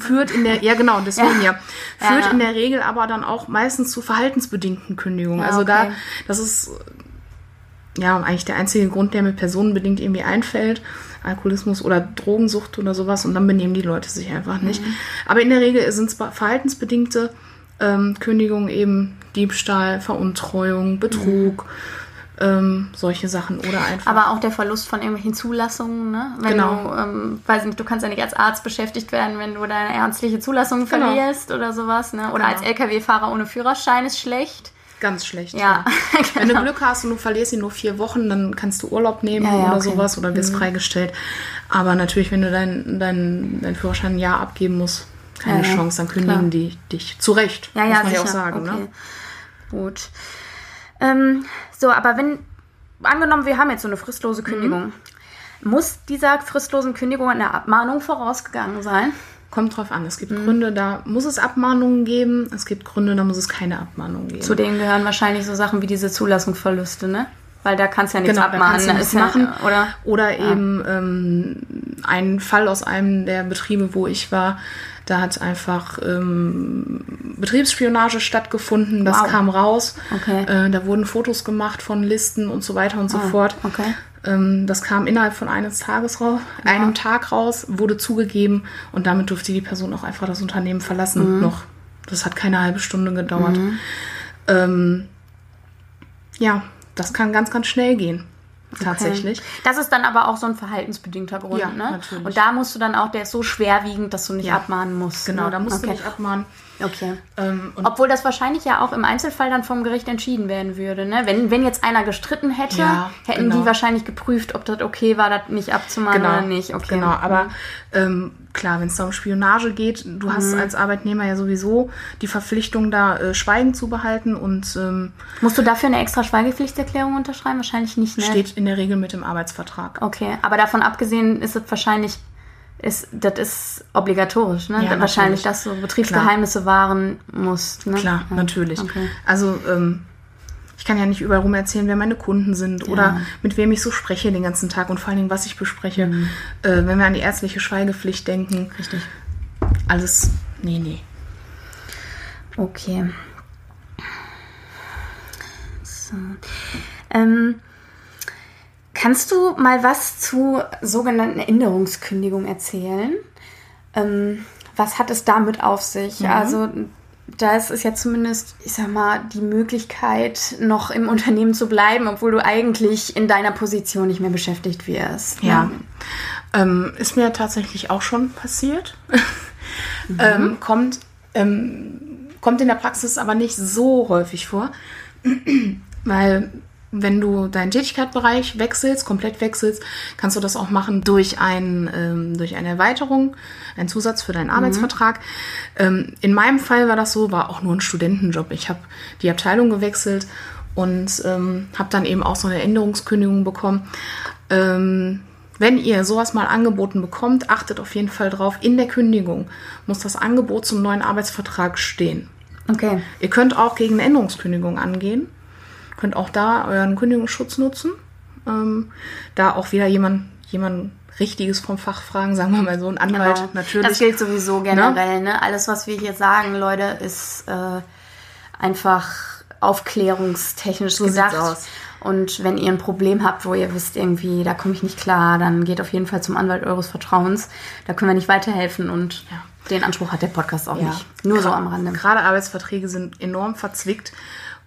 Führt in der, ja genau, deswegen ja, Ja, führt ja. in der Regel aber dann auch meistens zu verhaltensbedingten Kündigungen. Ja, also da, okay. das ist ja eigentlich der einzige Grund, der mir personenbedingt irgendwie einfällt. Alkoholismus oder Drogensucht oder sowas und dann benehmen die Leute sich einfach nicht. Mhm. Aber in der Regel sind es verhaltensbedingte ähm, Kündigungen eben Diebstahl, Veruntreuung, Betrug, ähm, solche Sachen oder einfach. Aber auch der Verlust von irgendwelchen Zulassungen, ne? Wenn Genau. du, ähm, weiß nicht, du kannst ja nicht als Arzt beschäftigt werden, wenn du deine ärztliche Zulassung Genau. verlierst oder sowas, ne? Oder Genau. als LKW-Fahrer ohne Führerschein ist schlecht. Ganz schlecht. Ja, Wenn du genau. Glück hast und du verlierst ihn nur vier Wochen, dann kannst du Urlaub nehmen Ja, ja, oder okay. Mhm. sowas oder wirst freigestellt. Aber natürlich, wenn du deinen dein, dein Führerschein ein Jahr abgeben musst, keine Ja, ja, Chance, dann kündigen klar. die dich zu Recht. Ja, muss ja, man sicher. ja auch sagen. okay. Ne? Gut. Ähm, so, aber wenn, angenommen, wir haben jetzt so eine fristlose Kündigung, muss dieser fristlosen Kündigung eine Abmahnung vorausgegangen sein? Kommt drauf an. Es gibt Mhm. Gründe, da muss es Abmahnungen geben. Es gibt Gründe, da muss es keine Abmahnungen geben. Zu denen gehören wahrscheinlich so Sachen wie diese Zulassungsverluste, ne? Weil da kannst du ja nichts Genau, da du ne? nichts Ist ja- machen. Oder? Oder eben ähm, ein Fall aus einem der Betriebe, wo ich war, da hat einfach ähm, Betriebsspionage stattgefunden. Das Wow. kam raus. Okay. Äh, da wurden Fotos gemacht von Listen und so weiter und so Ah, fort. okay. Ähm, das kam innerhalb von eines Tages raus, einem Tag raus, wurde zugegeben und damit durfte die Person auch einfach das Unternehmen verlassen. Mhm. Noch. Das hat keine halbe Stunde gedauert. Ähm, ja, das kann ganz, ganz schnell gehen. Tatsächlich. Das ist dann aber auch so ein verhaltensbedingter Grund, Ja, ne? natürlich. Und da musst du dann auch, der ist so schwerwiegend, dass du nicht Ja. abmahnen musst. Genau, ne? da musst okay. du nicht abmahnen. Okay. Ähm, Obwohl das wahrscheinlich ja auch im Einzelfall dann vom Gericht entschieden werden würde. Ne? Wenn, wenn jetzt einer gestritten hätte, Ja, hätten genau. die wahrscheinlich geprüft, ob das okay war, das nicht abzumahnen genau, oder nicht. Okay. genau, aber ähm, klar, wenn es da um Spionage geht, du hast Mhm. als Arbeitnehmer ja sowieso die Verpflichtung, da äh, Schweigen zu behalten und ähm, Musst du dafür eine extra Schweigepflichterklärung unterschreiben? Wahrscheinlich nicht, ne? steht in der Regel mit dem Arbeitsvertrag. Okay, aber davon abgesehen ist es wahrscheinlich, ist, das ist obligatorisch, ne? Ja, wahrscheinlich, dass du Betriebsgeheimnisse wahren musst. Ne? Klar, Ja. natürlich. Okay. Also ähm, ich kann ja nicht überall rum erzählen, wer meine Kunden sind oder mit wem ich so spreche den ganzen Tag und vor allen Dingen, was ich bespreche. Äh, wenn wir an die ärztliche Schweigepflicht denken, Mhm. Richtig. alles, nee, nee. Okay. So. Ähm, kannst du mal was zu sogenannten Änderungskündigung erzählen? Ähm, was hat es damit auf sich? Also da ist es ja zumindest, ich sag mal, die Möglichkeit, noch im Unternehmen zu bleiben, obwohl du eigentlich in deiner Position nicht mehr beschäftigt wirst. ne? Ja. Ähm, ist mir tatsächlich auch schon passiert. ähm, kommt, ähm, kommt in der Praxis aber nicht so häufig vor, weil wenn du deinen Tätigkeitsbereich wechselst, komplett wechselst, kannst du das auch machen durch, ein, ähm, durch eine Erweiterung, einen Zusatz für deinen Arbeitsvertrag. Ähm, in meinem Fall war das so, war auch nur ein Studentenjob. Ich habe die Abteilung gewechselt und ähm, habe dann eben auch so eine Änderungskündigung bekommen. Ähm, wenn ihr sowas mal angeboten bekommt, achtet auf jeden Fall drauf, in der Kündigung muss das Angebot zum neuen Arbeitsvertrag stehen. Okay. Ihr könnt auch gegen eine Änderungskündigung angehen, könnt auch da euren Kündigungsschutz nutzen. Ähm, da auch wieder jemand, jemand Richtiges vom Fach fragen, sagen wir mal so, ein Anwalt Genau. natürlich. Das gilt sowieso generell. Ne? Alles, was wir hier sagen, Leute, ist äh, einfach aufklärungstechnisch sieht's gedacht. aus. Und wenn ihr ein Problem habt, wo ihr wisst, irgendwie, da komme ich nicht klar, dann geht auf jeden Fall zum Anwalt eures Vertrauens. Da können wir nicht weiterhelfen und den Anspruch hat der Podcast auch Ja. nicht. Nur so Gra- am Rande. Gerade Arbeitsverträge sind enorm verzwickt.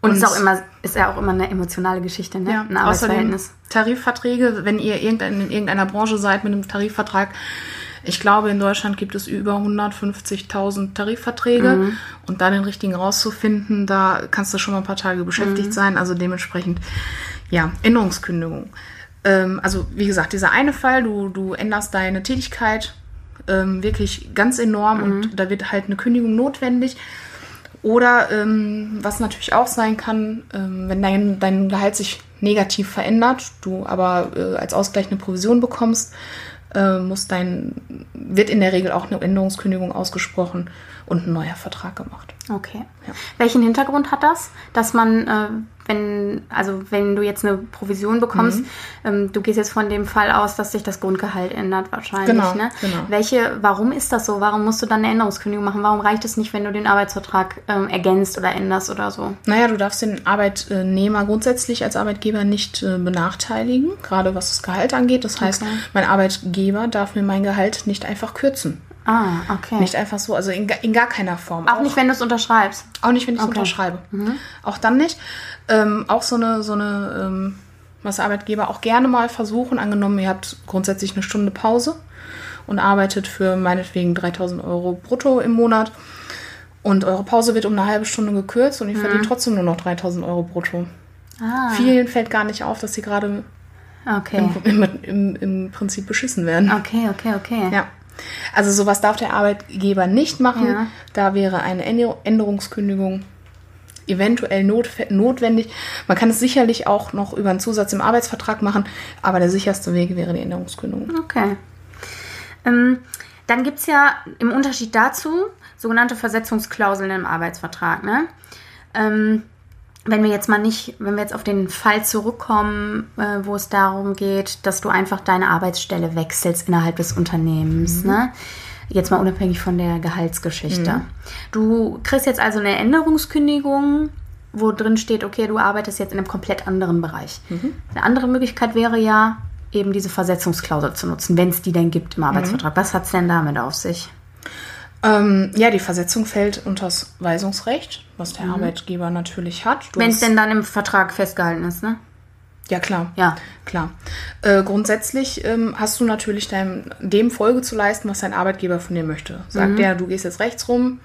Und ist auch immer, ist ja auch immer eine emotionale Geschichte, ne? Ja, ein außerdem Arbeitsverhältnis. Tarifverträge, wenn ihr irgendein, in irgendeiner Branche seid mit einem Tarifvertrag. Ich glaube, in Deutschland gibt es über 150.000 Tarifverträge Mhm. und da den richtigen rauszufinden, da kannst du schon mal ein paar Tage beschäftigt Mhm. sein. Also dementsprechend, ja, Änderungskündigung. Ähm, also wie gesagt, dieser eine Fall, du, du änderst deine Tätigkeit ähm, wirklich ganz enorm Mhm. und da wird halt eine Kündigung notwendig. Oder ähm, was natürlich auch sein kann, ähm, wenn dein, dein Gehalt sich negativ verändert, du aber äh, als Ausgleich eine Provision bekommst, äh, muss dein, wird in der Regel auch eine Änderungskündigung ausgesprochen und ein neuer Vertrag gemacht. Okay. Ja. Welchen Hintergrund hat das, dass man, äh, wenn, also wenn du jetzt eine Provision bekommst, mhm. ähm, du gehst jetzt von dem Fall aus, dass sich das Grundgehalt ändert wahrscheinlich, genau, ne? Genau. Welche, warum ist das so? Warum musst du dann eine Änderungskündigung machen? Warum reicht es nicht, wenn du den Arbeitsvertrag ähm, ergänzt oder änderst oder so? Naja, du darfst den Arbeitnehmer grundsätzlich als Arbeitgeber nicht äh, benachteiligen, gerade was das Gehalt angeht. Das heißt, okay. mein Arbeitgeber darf mir mein Gehalt nicht einfach kürzen. Ah, okay. Nicht einfach so, also in, in gar keiner Form. Auch, auch nicht, wenn du es unterschreibst. Auch nicht, wenn ich es okay. unterschreibe. Mhm. Auch dann nicht. Ähm, auch so eine, so eine, ähm, was Arbeitgeber auch gerne mal versuchen, angenommen, ihr habt grundsätzlich eine Stunde Pause und arbeitet für meinetwegen 3000 Euro brutto im Monat und eure Pause wird um eine halbe Stunde gekürzt und ihr mhm. verdient trotzdem nur noch 3000 Euro brutto. Ah. Vielen fällt gar nicht auf, dass sie gerade okay. im, im, im, im Prinzip beschissen werden. Okay, okay, okay. Ja. Also sowas darf der Arbeitgeber nicht machen. Ja. Da wäre eine Änderungskündigung eventuell notwendig. Man kann es sicherlich auch noch über einen Zusatz im Arbeitsvertrag machen, aber der sicherste Weg wäre die Änderungskündigung. Okay. Ähm, dann gibt es ja im Unterschied dazu sogenannte Versetzungsklauseln im Arbeitsvertrag. Ne? Ähm, wenn wir jetzt mal nicht, wenn wir jetzt auf den Fall zurückkommen, äh, wo es darum geht, dass du einfach deine Arbeitsstelle wechselst innerhalb des Unternehmens, mhm. ne? Jetzt mal unabhängig von der Gehaltsgeschichte. Mhm. Du kriegst jetzt also eine Änderungskündigung, wo drin steht, okay, du arbeitest jetzt in einem komplett anderen Bereich. Mhm. Eine andere Möglichkeit wäre ja, eben diese Versetzungsklausel zu nutzen, wenn es die denn gibt im Arbeitsvertrag. Mhm. Was hat es denn damit auf sich? Ähm, ja, die Versetzung fällt unter das Weisungsrecht, was der mhm. Arbeitgeber natürlich hat. Wenn es denn dann im Vertrag festgehalten ist, ne? Ja, klar. Ja. Klar. Äh, grundsätzlich ähm, hast du natürlich deinem, dem Folge zu leisten, was dein Arbeitgeber von dir möchte. Sagt mhm. der, du gehst jetzt rechts rum,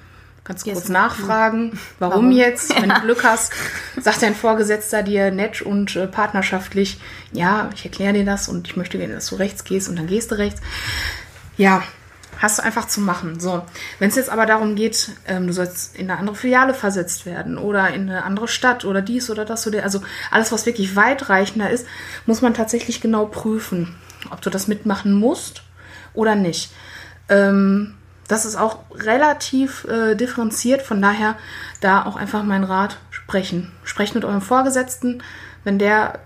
kannst yes. kurz nachfragen, warum, warum? jetzt, wenn ja. du Glück hast, sagt dein Vorgesetzter dir nett und äh, partnerschaftlich, ja, ich erkläre dir das und ich möchte gerne, dass du rechts gehst und dann gehst du rechts. Ja, Hast du einfach zu machen. So, wenn es jetzt aber darum geht, ähm, du sollst in eine andere Filiale versetzt werden oder in eine andere Stadt oder dies oder das oder also alles, was wirklich weitreichender ist, muss man tatsächlich genau prüfen, ob du das mitmachen musst oder nicht. Ähm, das ist auch relativ äh, differenziert, von daher da auch einfach mein Rat sprechen. Sprecht mit eurem Vorgesetzten, wenn der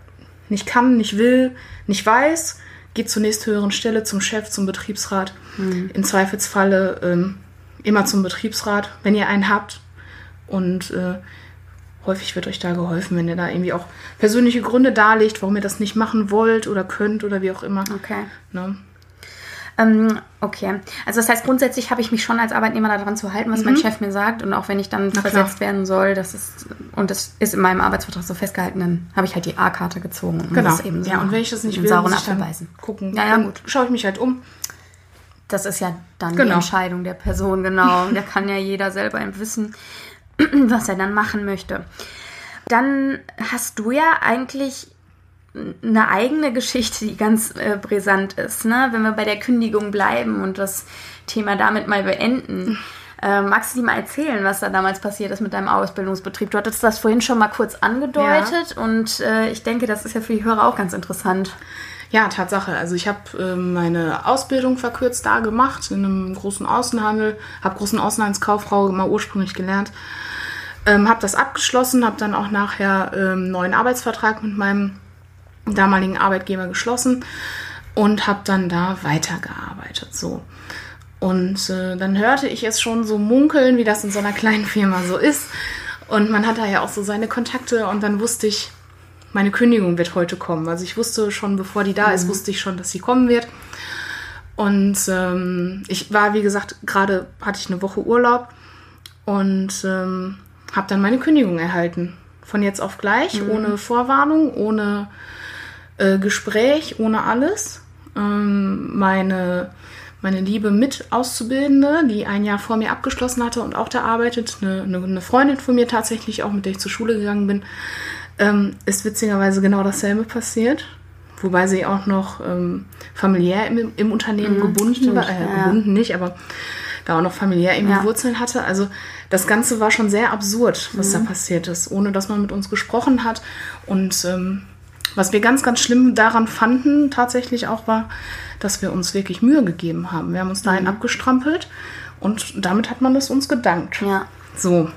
nicht kann, nicht will, nicht weiß, geht zur nächsthöheren Stelle, zum Chef, zum Betriebsrat. Mhm. Im Zweifelsfalle ähm, immer zum Betriebsrat, wenn ihr einen habt. Und äh, häufig wird euch da geholfen, wenn ihr da irgendwie auch persönliche Gründe darlegt, warum ihr das nicht machen wollt oder könnt oder wie auch immer. Okay. Ne? Ähm, okay. Also das heißt, grundsätzlich habe ich mich schon als Arbeitnehmer daran zu halten, was mhm. mein Chef mir sagt. Und auch wenn ich dann Na versetzt klar. werden soll, das ist, und das ist in meinem Arbeitsvertrag so festgehalten, dann habe ich halt die A-Karte gezogen. Um genau. eben so ja, und wenn ich das nicht will, muss ich dann beißen. gucken. Ja, ja, gut. Schaue ich mich halt um. Das ist ja dann genau. die Entscheidung der Person, genau. da kann ja jeder selber wissen, was er dann machen möchte. Dann hast du ja eigentlich eine eigene Geschichte, die ganz äh, brisant ist. Ne? Wenn wir bei der Kündigung bleiben und das Thema damit mal beenden. Äh, magst du dir mal erzählen, was da damals passiert ist mit deinem Ausbildungsbetrieb? Du hattest das vorhin schon mal kurz angedeutet ja. und äh, ich denke, das ist ja für die Hörer auch ganz interessant. Ja, Tatsache. Also ich habe äh, meine Ausbildung verkürzt da gemacht in einem großen Außenhandel, habe großen Außenhandelskauffrau mal ursprünglich gelernt, ähm, habe das abgeschlossen, habe dann auch nachher ähm, neuen Arbeitsvertrag mit meinem damaligen Arbeitgeber geschlossen und habe dann da weitergearbeitet. So. Und äh, dann hörte ich es schon so munkeln, wie das in so einer kleinen Firma so ist. Und man hat da ja auch so seine Kontakte und dann wusste ich, meine Kündigung wird heute kommen. Also ich wusste schon, bevor die da mhm. ist, wusste ich schon, dass sie kommen wird. Und ähm, ich war, wie gesagt, gerade hatte ich eine Woche Urlaub und ähm, habe dann meine Kündigung erhalten. Von jetzt auf gleich, mhm. ohne Vorwarnung, ohne äh, Gespräch, ohne alles. Ähm, meine, meine liebe Mitauszubildende, die ein Jahr vor mir abgeschlossen hatte und auch da arbeitet, eine, eine, eine Freundin von mir tatsächlich, auch mit der ich zur Schule gegangen bin, ähm, ist witzigerweise genau dasselbe passiert. Wobei sie auch noch ähm, familiär im, im Unternehmen mhm, gebunden war. Äh, ja. Gebunden nicht, aber da auch noch familiär irgendwie Ja. Wurzeln hatte. Also das Ganze war schon sehr absurd, was Mhm. da passiert ist, ohne dass man mit uns gesprochen hat. Und ähm, was wir ganz, ganz schlimm daran fanden, tatsächlich auch war, dass wir uns wirklich Mühe gegeben haben. Wir haben uns dahin abgestrampelt und damit hat man es uns gedankt. Ja. So.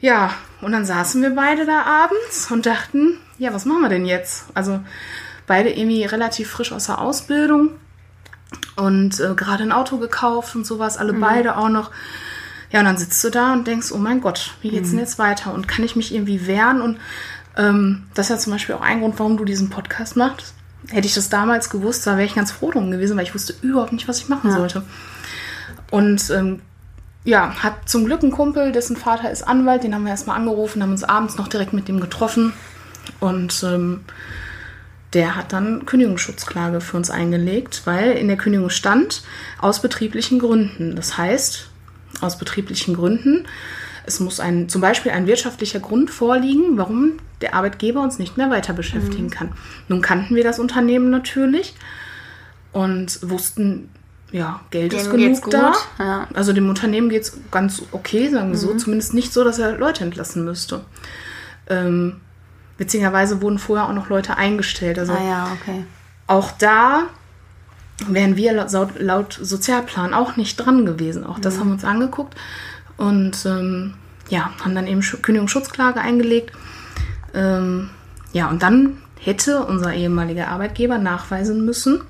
Ja, und dann saßen wir beide da abends und dachten, ja, was machen wir denn jetzt? Also beide irgendwie relativ frisch aus der Ausbildung und äh, gerade ein Auto gekauft und sowas, alle beide auch noch. Ja, und dann sitzt du da und denkst, oh mein Gott, wie geht's denn jetzt weiter? Und kann ich mich irgendwie wehren? Und ähm, das ist ja zum Beispiel auch ein Grund, warum du diesen Podcast machst. Hätte ich das damals gewusst, da wäre ich ganz froh drum gewesen, weil ich wusste überhaupt nicht, was ich machen sollte. Und ähm, ja, hat zum Glück einen Kumpel, dessen Vater ist Anwalt, den haben wir erstmal angerufen, haben uns abends noch direkt mit dem getroffen. Und ähm, der hat dann Kündigungsschutzklage für uns eingelegt, weil in der Kündigung stand, aus betrieblichen Gründen. Das heißt, aus betrieblichen Gründen, es muss ein, zum Beispiel ein wirtschaftlicher Grund vorliegen, warum der Arbeitgeber uns nicht mehr weiter beschäftigen Mhm. kann. Nun kannten wir das Unternehmen natürlich und wussten, ja, Geld ist Denen genug da. ja. Also dem Unternehmen geht es ganz okay, sagen wir so. Zumindest nicht so, dass er Leute entlassen müsste. Ähm, witzigerweise wurden vorher auch noch Leute eingestellt. Also Ah ja, okay. auch da wären wir laut, laut Sozialplan auch nicht dran gewesen. Auch das haben wir uns angeguckt und ähm, ja, haben dann eben Schu- Kündigungsschutzklage eingelegt. Ähm, ja, und dann hätte unser ehemaliger Arbeitgeber nachweisen müssen,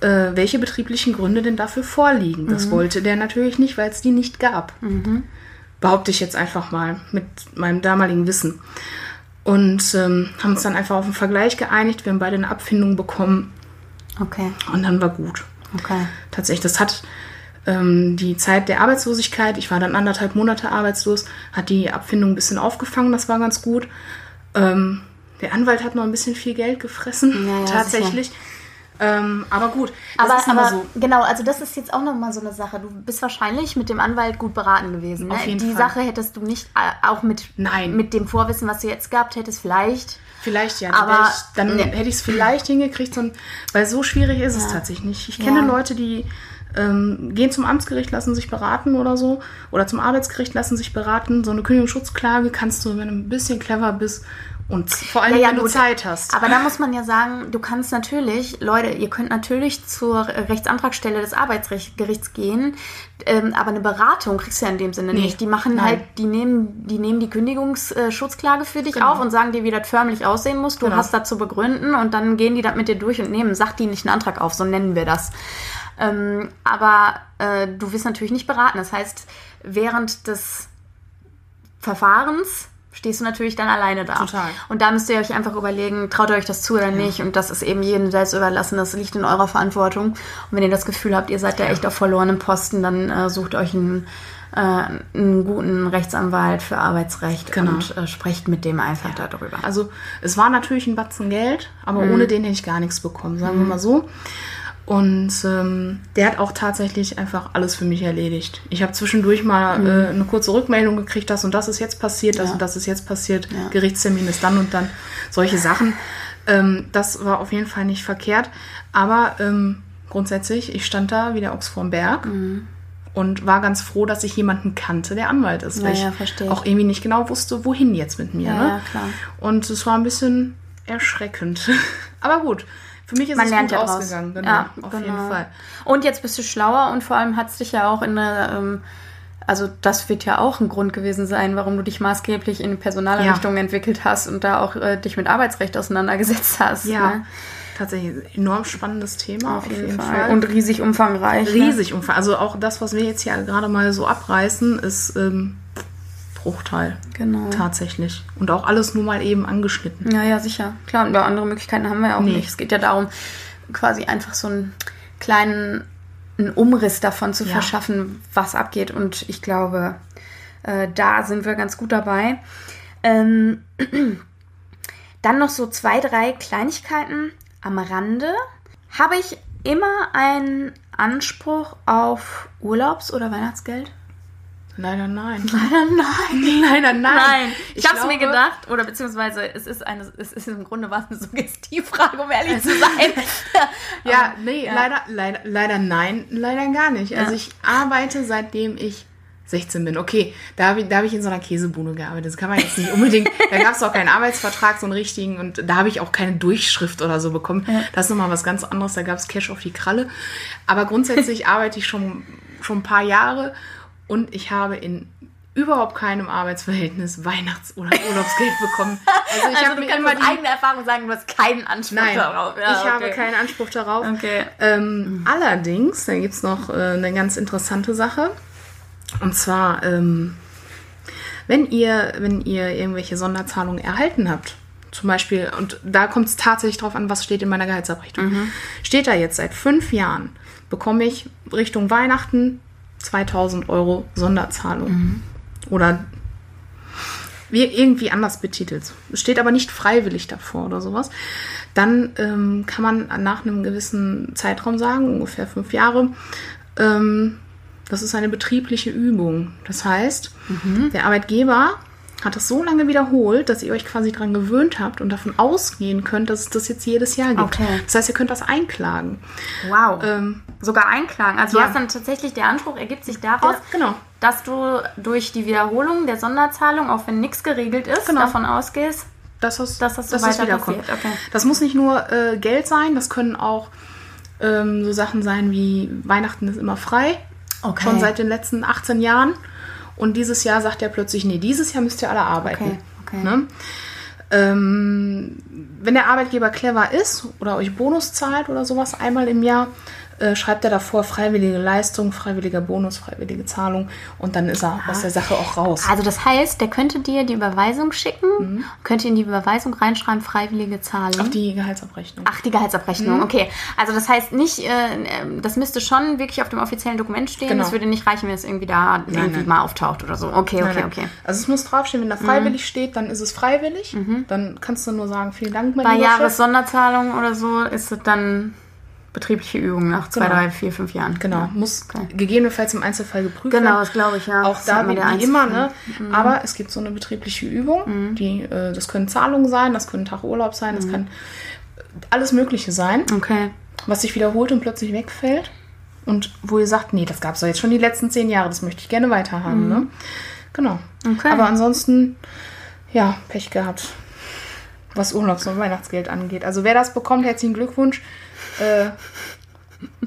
äh, welche betrieblichen Gründe denn dafür vorliegen. Das wollte der natürlich nicht, weil es die nicht gab. Behaupte ich jetzt einfach mal mit meinem damaligen Wissen. Und ähm, haben uns dann einfach auf einen Vergleich geeinigt. Wir haben beide eine Abfindung bekommen Okay. und dann war gut. Okay. Tatsächlich, das hat ähm, die Zeit der Arbeitslosigkeit, ich war dann anderthalb Monate arbeitslos, hat die Abfindung ein bisschen aufgefangen, das war ganz gut. Ähm, der Anwalt hat noch ein bisschen viel Geld gefressen, Ja, ja, tatsächlich. Ähm, aber gut, das Aber, aber so. genau, also das ist jetzt auch nochmal so eine Sache. Du bist wahrscheinlich mit dem Anwalt gut beraten gewesen. Ne? Auf jeden Die Fall. Sache hättest du nicht, äh, auch mit, Nein. mit dem Vorwissen, was du jetzt gehabt hättest, vielleicht. Vielleicht ja, Aber- dann ne. hätte ich es vielleicht hingekriegt, so, weil so schwierig ist es tatsächlich nicht. Ich kenne Ja. Leute, die ähm, gehen zum Amtsgericht, lassen sich beraten oder so, oder zum Arbeitsgericht lassen sich beraten. So eine Kündigungsschutzklage kannst du, wenn du ein bisschen clever bist und vor allem, Ja, ja, wenn du gut. Zeit hast. Aber da muss man ja sagen, du kannst natürlich, Leute, ihr könnt natürlich zur Rechtsantragstelle des Arbeitsgerichts gehen, ähm, aber eine Beratung kriegst du ja in dem Sinne Nee, nicht. Die machen nein. halt, die nehmen, die nehmen die Kündigungsschutzklage für dich Genau. auf und sagen dir, wie das förmlich aussehen muss. Du Genau. hast das zu begründen und dann gehen die das mit dir durch und nehmen sachdienlichen Antrag auf, so nennen wir das. Ähm, aber äh, du wirst natürlich nicht beraten. Das heißt, während des Verfahrens stehst du natürlich dann alleine da. Total. Und da müsst ihr euch einfach überlegen, traut ihr euch das zu oder nicht. Und das ist eben jedem selbst überlassen. Das liegt in eurer Verantwortung. Und wenn ihr das Gefühl habt, ihr seid da echt auf verlorenem Posten, dann äh, sucht euch einen, äh, einen guten Rechtsanwalt für Arbeitsrecht Genau. und äh, sprecht mit dem einfach darüber. Also es war natürlich ein Batzen Geld, aber ohne den hätte ich gar nichts bekommen, sagen wir mal so. Und ähm, der hat auch tatsächlich einfach alles für mich erledigt. Ich habe zwischendurch mal äh, eine kurze Rückmeldung gekriegt, das und das ist jetzt passiert, das Ja. und das ist jetzt passiert, Ja. Gerichtstermin ist dann und dann, solche Sachen. Ähm, das war auf jeden Fall nicht verkehrt. Aber ähm, grundsätzlich, ich stand da wie der Ochs vorm Berg und war ganz froh, dass ich jemanden kannte, der Anwalt ist, weil Ja, ja, ich auch irgendwie nicht genau wusste, wohin jetzt mit mir. Ja, ne? ja, klar. Und es war ein bisschen erschreckend. Aber gut, für mich ist Man es lernt gut ja ausgegangen. Genau, Ja, auf genau. jeden Fall. Und jetzt bist du schlauer und vor allem hat es dich ja auch in eine, ähm, also das wird ja auch ein Grund gewesen sein, warum du dich maßgeblich in Personalrichtung entwickelt hast und da auch äh, dich mit Arbeitsrecht auseinandergesetzt hast. Ja, Ne? tatsächlich ein enorm spannendes Thema. Auf jeden, Fall. Und riesig umfangreich. ne? riesig umfangreich. Also auch das, was wir jetzt hier gerade mal so abreißen, ist ähm, Bruchteil. Genau. Tatsächlich. Und auch alles nur mal eben angeschnitten. Ja, ja, sicher. Klar, und andere Möglichkeiten haben wir ja auch Nee. nicht. Es geht ja darum, quasi einfach so einen kleinen einen Umriss davon zu Ja. verschaffen, was abgeht. Und ich glaube, äh, da sind wir ganz gut dabei. Ähm, dann noch so zwei, drei Kleinigkeiten am Rande. Habe ich immer einen Anspruch auf Urlaubs- oder Weihnachtsgeld? Leider nein. Leider nein. Leider nein. Nein, ich, Ich habe es mir gedacht, oder beziehungsweise es ist eine, es ist im Grunde was eine Suggestivfrage, um ehrlich zu sein. Ja, nee, ja. Leider, leider, leider nein, leider gar nicht. Also Ja. ich arbeite seitdem ich 16 bin. Okay, da habe ich, da hab ich in so einer Käsebude gearbeitet. Das kann man jetzt nicht unbedingt. da gab es auch keinen Arbeitsvertrag, so einen richtigen. Und da habe ich auch keine Durchschrift oder so bekommen. Das ist nochmal was ganz anderes. Da gab es Cash auf die Kralle. Aber grundsätzlich arbeite ich schon, schon ein paar Jahre und ich habe in überhaupt keinem Arbeitsverhältnis Weihnachts- oder Urlaubsgeld bekommen. Also ich Also habe mir immer die eigener Erfahrung sagen, du hast keinen Anspruch Nein, darauf. Ja, ich habe okay. keinen Anspruch darauf. Okay. Ähm, allerdings, da gibt es noch äh, eine ganz interessante Sache. Und zwar, ähm, wenn, ihr, wenn ihr irgendwelche Sonderzahlungen erhalten habt, zum Beispiel, und da kommt es tatsächlich drauf an, was steht in meiner Gehaltsabrechnung. Steht da jetzt seit fünf Jahren, bekomme ich Richtung Weihnachten 2000 Euro Sonderzahlung. Oder wie irgendwie anders betitelt. Es steht aber nicht freiwillig davor oder sowas. Dann ähm, kann man nach einem gewissen Zeitraum sagen, ungefähr fünf Jahre, ähm, das ist eine betriebliche Übung. Das heißt, der Arbeitgeber hat das so lange wiederholt, dass ihr euch quasi daran gewöhnt habt und davon ausgehen könnt, dass es das jetzt jedes Jahr gibt. Okay. Das heißt, ihr könnt das einklagen. Wow. Ähm, Sogar einklagen. Also ja. du hast dann tatsächlich, der Anspruch ergibt sich daraus, Ja, genau. dass du durch die Wiederholung der Sonderzahlung, auch wenn nichts geregelt ist, Genau. davon ausgehst, dass das, Dass das so dass das weiter wiederkommt. okay. Das muss nicht nur äh, Geld sein, das können auch ähm, so Sachen sein wie Weihnachten ist immer frei. Okay. Schon seit den letzten 18 Jahren. Und dieses Jahr sagt er plötzlich, nee, dieses Jahr müsst ihr alle arbeiten. Okay, okay. Ne? Ähm, wenn der Arbeitgeber clever ist oder euch Bonus zahlt oder sowas einmal im Jahr, äh, schreibt er davor freiwillige Leistung, freiwilliger Bonus, freiwillige Zahlung und dann ist er aus der Sache auch raus. Also das heißt, der könnte dir die Überweisung schicken, könnte in die Überweisung reinschreiben, freiwillige Zahlung. Auf die Gehaltsabrechnung. Ach, die Gehaltsabrechnung, okay. Also das heißt nicht, äh, äh, das müsste schon wirklich auf dem offiziellen Dokument stehen. Genau. Das würde nicht reichen, wenn es irgendwie da irgendwie nein. mal auftaucht oder so. Okay, okay, Nein, nein. okay. Also es muss draufstehen, wenn da freiwillig steht, dann ist es freiwillig. Dann kannst du nur sagen, vielen Dank, mein Bei lieber Chef. Jahressonderzahlung oder so ist es dann betriebliche Übung nach zwei, Genau. drei, vier, fünf Jahren. Genau, Ja. muss Okay. gegebenenfalls im Einzelfall geprüft Genau, werden. das glaube ich, ja. Auch Das da wie, immer, ne? Aber es gibt so eine betriebliche Übung, die, äh, das können Zahlungen sein, das können Tag Urlaub sein, das kann äh, alles Mögliche sein, Okay. was sich wiederholt und plötzlich wegfällt. Und wo ihr sagt, nee, das gab es doch jetzt schon die letzten zehn Jahre, das möchte ich gerne weiterhaben. Ne? Genau. Okay. Aber ansonsten, ja, Pech gehabt, was Urlaubs- und Weihnachtsgeld angeht. Also wer das bekommt, herzlichen Glückwunsch. Äh,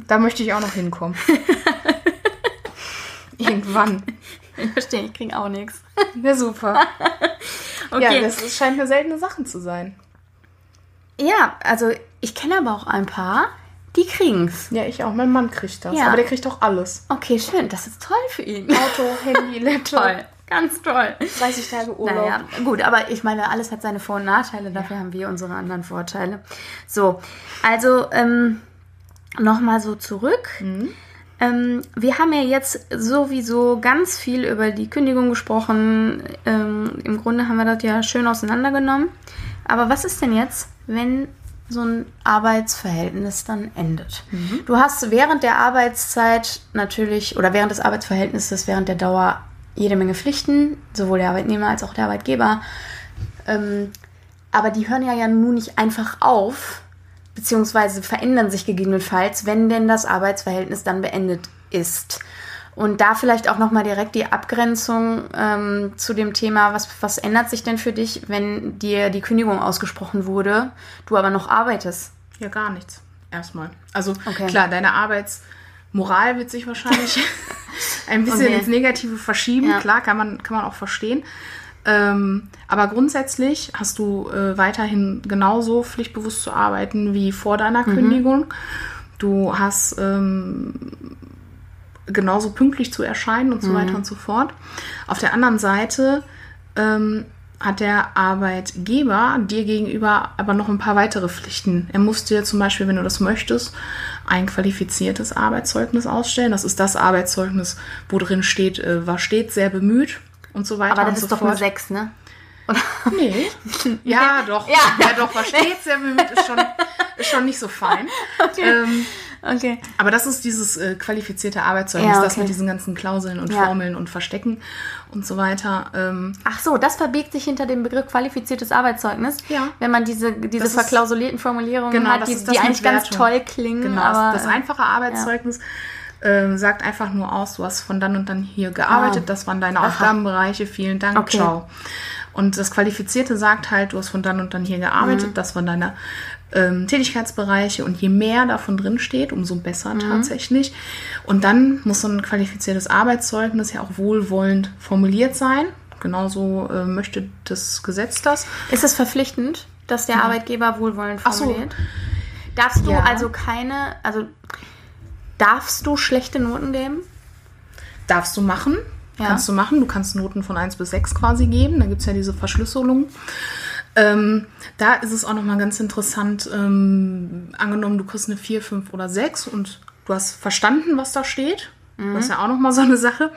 da möchte ich auch noch hinkommen. Irgendwann. Ich verstehe, ich kriege auch nichts. Ja, super. Okay. Ja, das scheint eine seltene Sache zu sein. Ja, also ich kenne aber auch ein paar, die kriegen's. Ja, ich auch. Mein Mann kriegt das. Ja. Aber der kriegt auch alles. Okay, schön. Das ist toll für ihn. Auto, Handy, Laptop. toll. Ganz toll. 30 Tage Urlaub. Naja, gut, aber ich meine, alles hat seine Vor- und Nachteile. Dafür haben wir unsere anderen Vorteile. So, also ähm, nochmal so zurück. Ähm, wir haben ja jetzt sowieso ganz viel über die Kündigung gesprochen. Ähm, Im Grunde haben wir das ja schön auseinandergenommen. Aber was ist denn jetzt, wenn so ein Arbeitsverhältnis dann endet? Du hast während der Arbeitszeit natürlich oder während des Arbeitsverhältnisses, während der Dauer jede Menge Pflichten, sowohl der Arbeitnehmer als auch der Arbeitgeber. Ähm, aber die hören ja, ja nun nicht einfach auf, beziehungsweise verändern sich gegebenenfalls, wenn denn das Arbeitsverhältnis dann beendet ist. Und da vielleicht auch nochmal direkt die Abgrenzung ähm, zu dem Thema, was, was ändert sich denn für dich, wenn dir die Kündigung ausgesprochen wurde, du aber noch arbeitest? Ja, gar nichts. Erstmal. Also Okay. klar, deine Arbeitsmoral wird sich wahrscheinlich ein bisschen Okay. ins Negative verschieben. Ja. Klar, kann man, kann man auch verstehen. Ähm, aber grundsätzlich hast du äh, weiterhin genauso pflichtbewusst zu arbeiten wie vor deiner Kündigung. Du hast ähm, genauso pünktlich zu erscheinen und so weiter und so fort. Auf der anderen Seite ähm, hat der Arbeitgeber dir gegenüber aber noch ein paar weitere Pflichten. Er muss dir zum Beispiel, wenn du das möchtest, ein qualifiziertes Arbeitszeugnis ausstellen. Das ist das Arbeitszeugnis, wo drin steht, äh, war stets sehr bemüht und so weiter Aber und das so ist doch fort. eine 6, ne? Nee. Ja, doch. Ja. Ja, doch, war stets sehr bemüht, ist schon, ist schon nicht so fein. Ähm, Okay. Aber das ist dieses äh, qualifizierte Arbeitszeugnis, Ja, das okay. mit diesen ganzen Klauseln und Ja. Formeln und Verstecken und so weiter. Ähm, Ach so, das verbirgt sich hinter dem Begriff qualifiziertes Arbeitszeugnis. Ja. Wenn man diese, diese Das verklausulierten Formulierungen Genau, hat, das die, das die eigentlich ganz toll klingen. Genau, aber, das äh, einfache Arbeitszeugnis ähm, sagt einfach nur aus, du hast von dann und dann hier gearbeitet, Ah. das waren deine Aufgabenbereiche, vielen Dank, Okay. ciao. Und das Qualifizierte sagt halt, du hast von dann und dann hier gearbeitet, Mhm. das waren deine ähm, Tätigkeitsbereiche und je mehr davon drin steht, umso besser Mhm. tatsächlich. Und dann muss so ein qualifiziertes Arbeitszeugnis ja auch wohlwollend formuliert sein. Genauso äh, möchte das Gesetz das. Ist es verpflichtend, dass der Arbeitgeber wohlwollend Ach so. formuliert? Darfst du Ja. also keine, also darfst du schlechte Noten geben? Darfst du machen. Ja. Kannst du machen. Du kannst Noten von 1 bis 6 quasi geben. Da gibt es ja diese Verschlüsselung. Ähm, da ist es auch nochmal ganz interessant, ähm, angenommen, du kriegst eine 4, 5 oder 6 und du hast verstanden, was da steht. Das ist ja auch nochmal so eine Sache.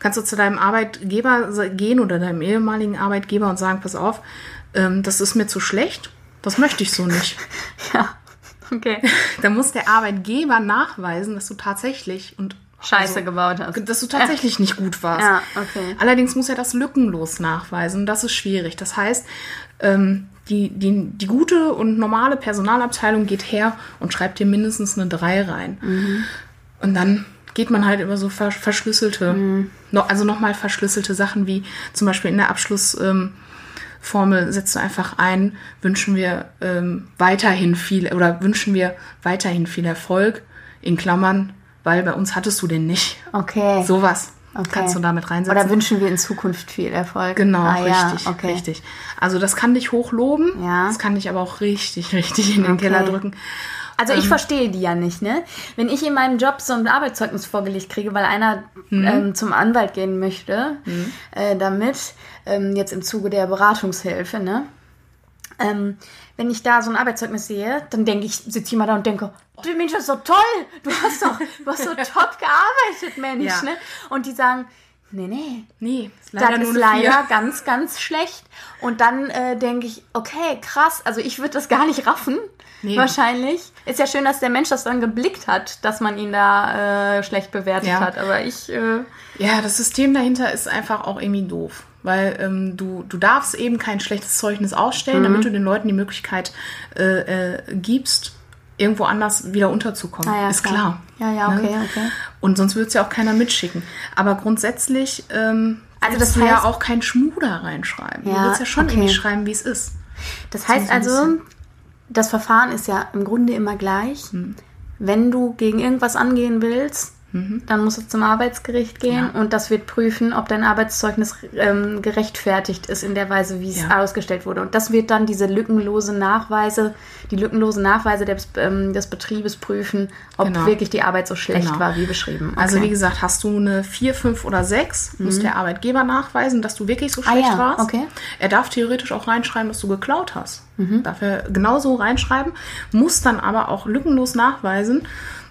Kannst du zu deinem Arbeitgeber gehen oder deinem ehemaligen Arbeitgeber und sagen, pass auf, ähm, das ist mir zu schlecht, das möchte ich so nicht. Ja. Okay. Da muss der Arbeitgeber nachweisen, dass du tatsächlich und Scheiße gebaut hast. dass du tatsächlich nicht gut warst. Ja, okay. Allerdings muss er das lückenlos nachweisen. Das ist schwierig. Das heißt, ähm, die, die, die gute und normale Personalabteilung geht her und schreibt dir mindestens eine 3 rein. Mhm. Und dann geht man halt über so ver verschlüsselte, Mhm. also nochmal verschlüsselte Sachen wie zum Beispiel in der Abschlussformel ähm, setzt du einfach ein, wünschen wir ähm, weiterhin viel oder wünschen wir weiterhin viel Erfolg in Klammern, weil bei uns hattest du den nicht. Okay. Sowas Okay. kannst du damit reinsetzen. Oder wünschen wir in Zukunft viel Erfolg? Genau, ah, ja, richtig, okay. richtig. Also das kann dich hochloben, Ja. das kann dich aber auch richtig, richtig in den Okay. Keller drücken. Also Ähm. ich verstehe die ja nicht, ne? Wenn ich in meinem Job so ein Arbeitszeugnis vorgelegt kriege, weil einer Mhm. ähm, zum Anwalt gehen möchte, äh, damit, ähm, jetzt im Zuge der Beratungshilfe, ne? Wenn ich da so ein Arbeitszeugnis sehe, dann denke ich, sitze ich immer da und denke, oh, Mensch, das ist doch toll, du hast doch, du hast so top gearbeitet, Mensch, Ja. ne? Und die sagen, nee, nee, Nee, ist das leider ist nur eine leider Vier. ganz, ganz schlecht. Und dann äh, denke ich, okay, krass. Also ich würde das gar nicht raffen. Nee. Wahrscheinlich. Ist ja schön, dass der Mensch das dann geblickt hat, dass man ihn da äh, schlecht bewertet Ja. hat. Aber ich, äh, Ja, das System dahinter ist einfach auch irgendwie doof. Weil ähm, du, du darfst eben kein schlechtes Zeugnis ausstellen, Mhm. damit du den Leuten die Möglichkeit äh, äh, gibst, irgendwo anders wieder unterzukommen. Ah ja, ist klar. klar. Ja, ja, Ne? okay, okay. Und sonst würde es ja auch keiner mitschicken. Aber grundsätzlich ähm, Also das du ja heißt- auch kein Schmuder reinschreiben. Ja, du willst ja schon okay. irgendwie schreiben, wie es ist. Das heißt also, das Verfahren ist ja im Grunde immer gleich. Hm. Wenn du gegen irgendwas angehen willst, dann musst du zum Arbeitsgericht gehen Mhm. Ja. und das wird prüfen, ob dein Arbeitszeugnis ähm, gerechtfertigt ist in der Weise, wie es Ja. ausgestellt wurde. Und das wird dann diese lückenlose Nachweise, die lückenlosen Nachweise des, ähm, des Betriebes prüfen, ob Genau. wirklich die Arbeit so schlecht Genau. war, wie beschrieben. Also Okay. wie gesagt, hast du eine 4, 5 oder 6, muss der Arbeitgeber nachweisen, dass du wirklich so Ah schlecht ja, warst. okay. Er darf theoretisch auch reinschreiben, dass du geklaut hast. Mhm. Darf er genauso reinschreiben, muss dann aber auch lückenlos nachweisen,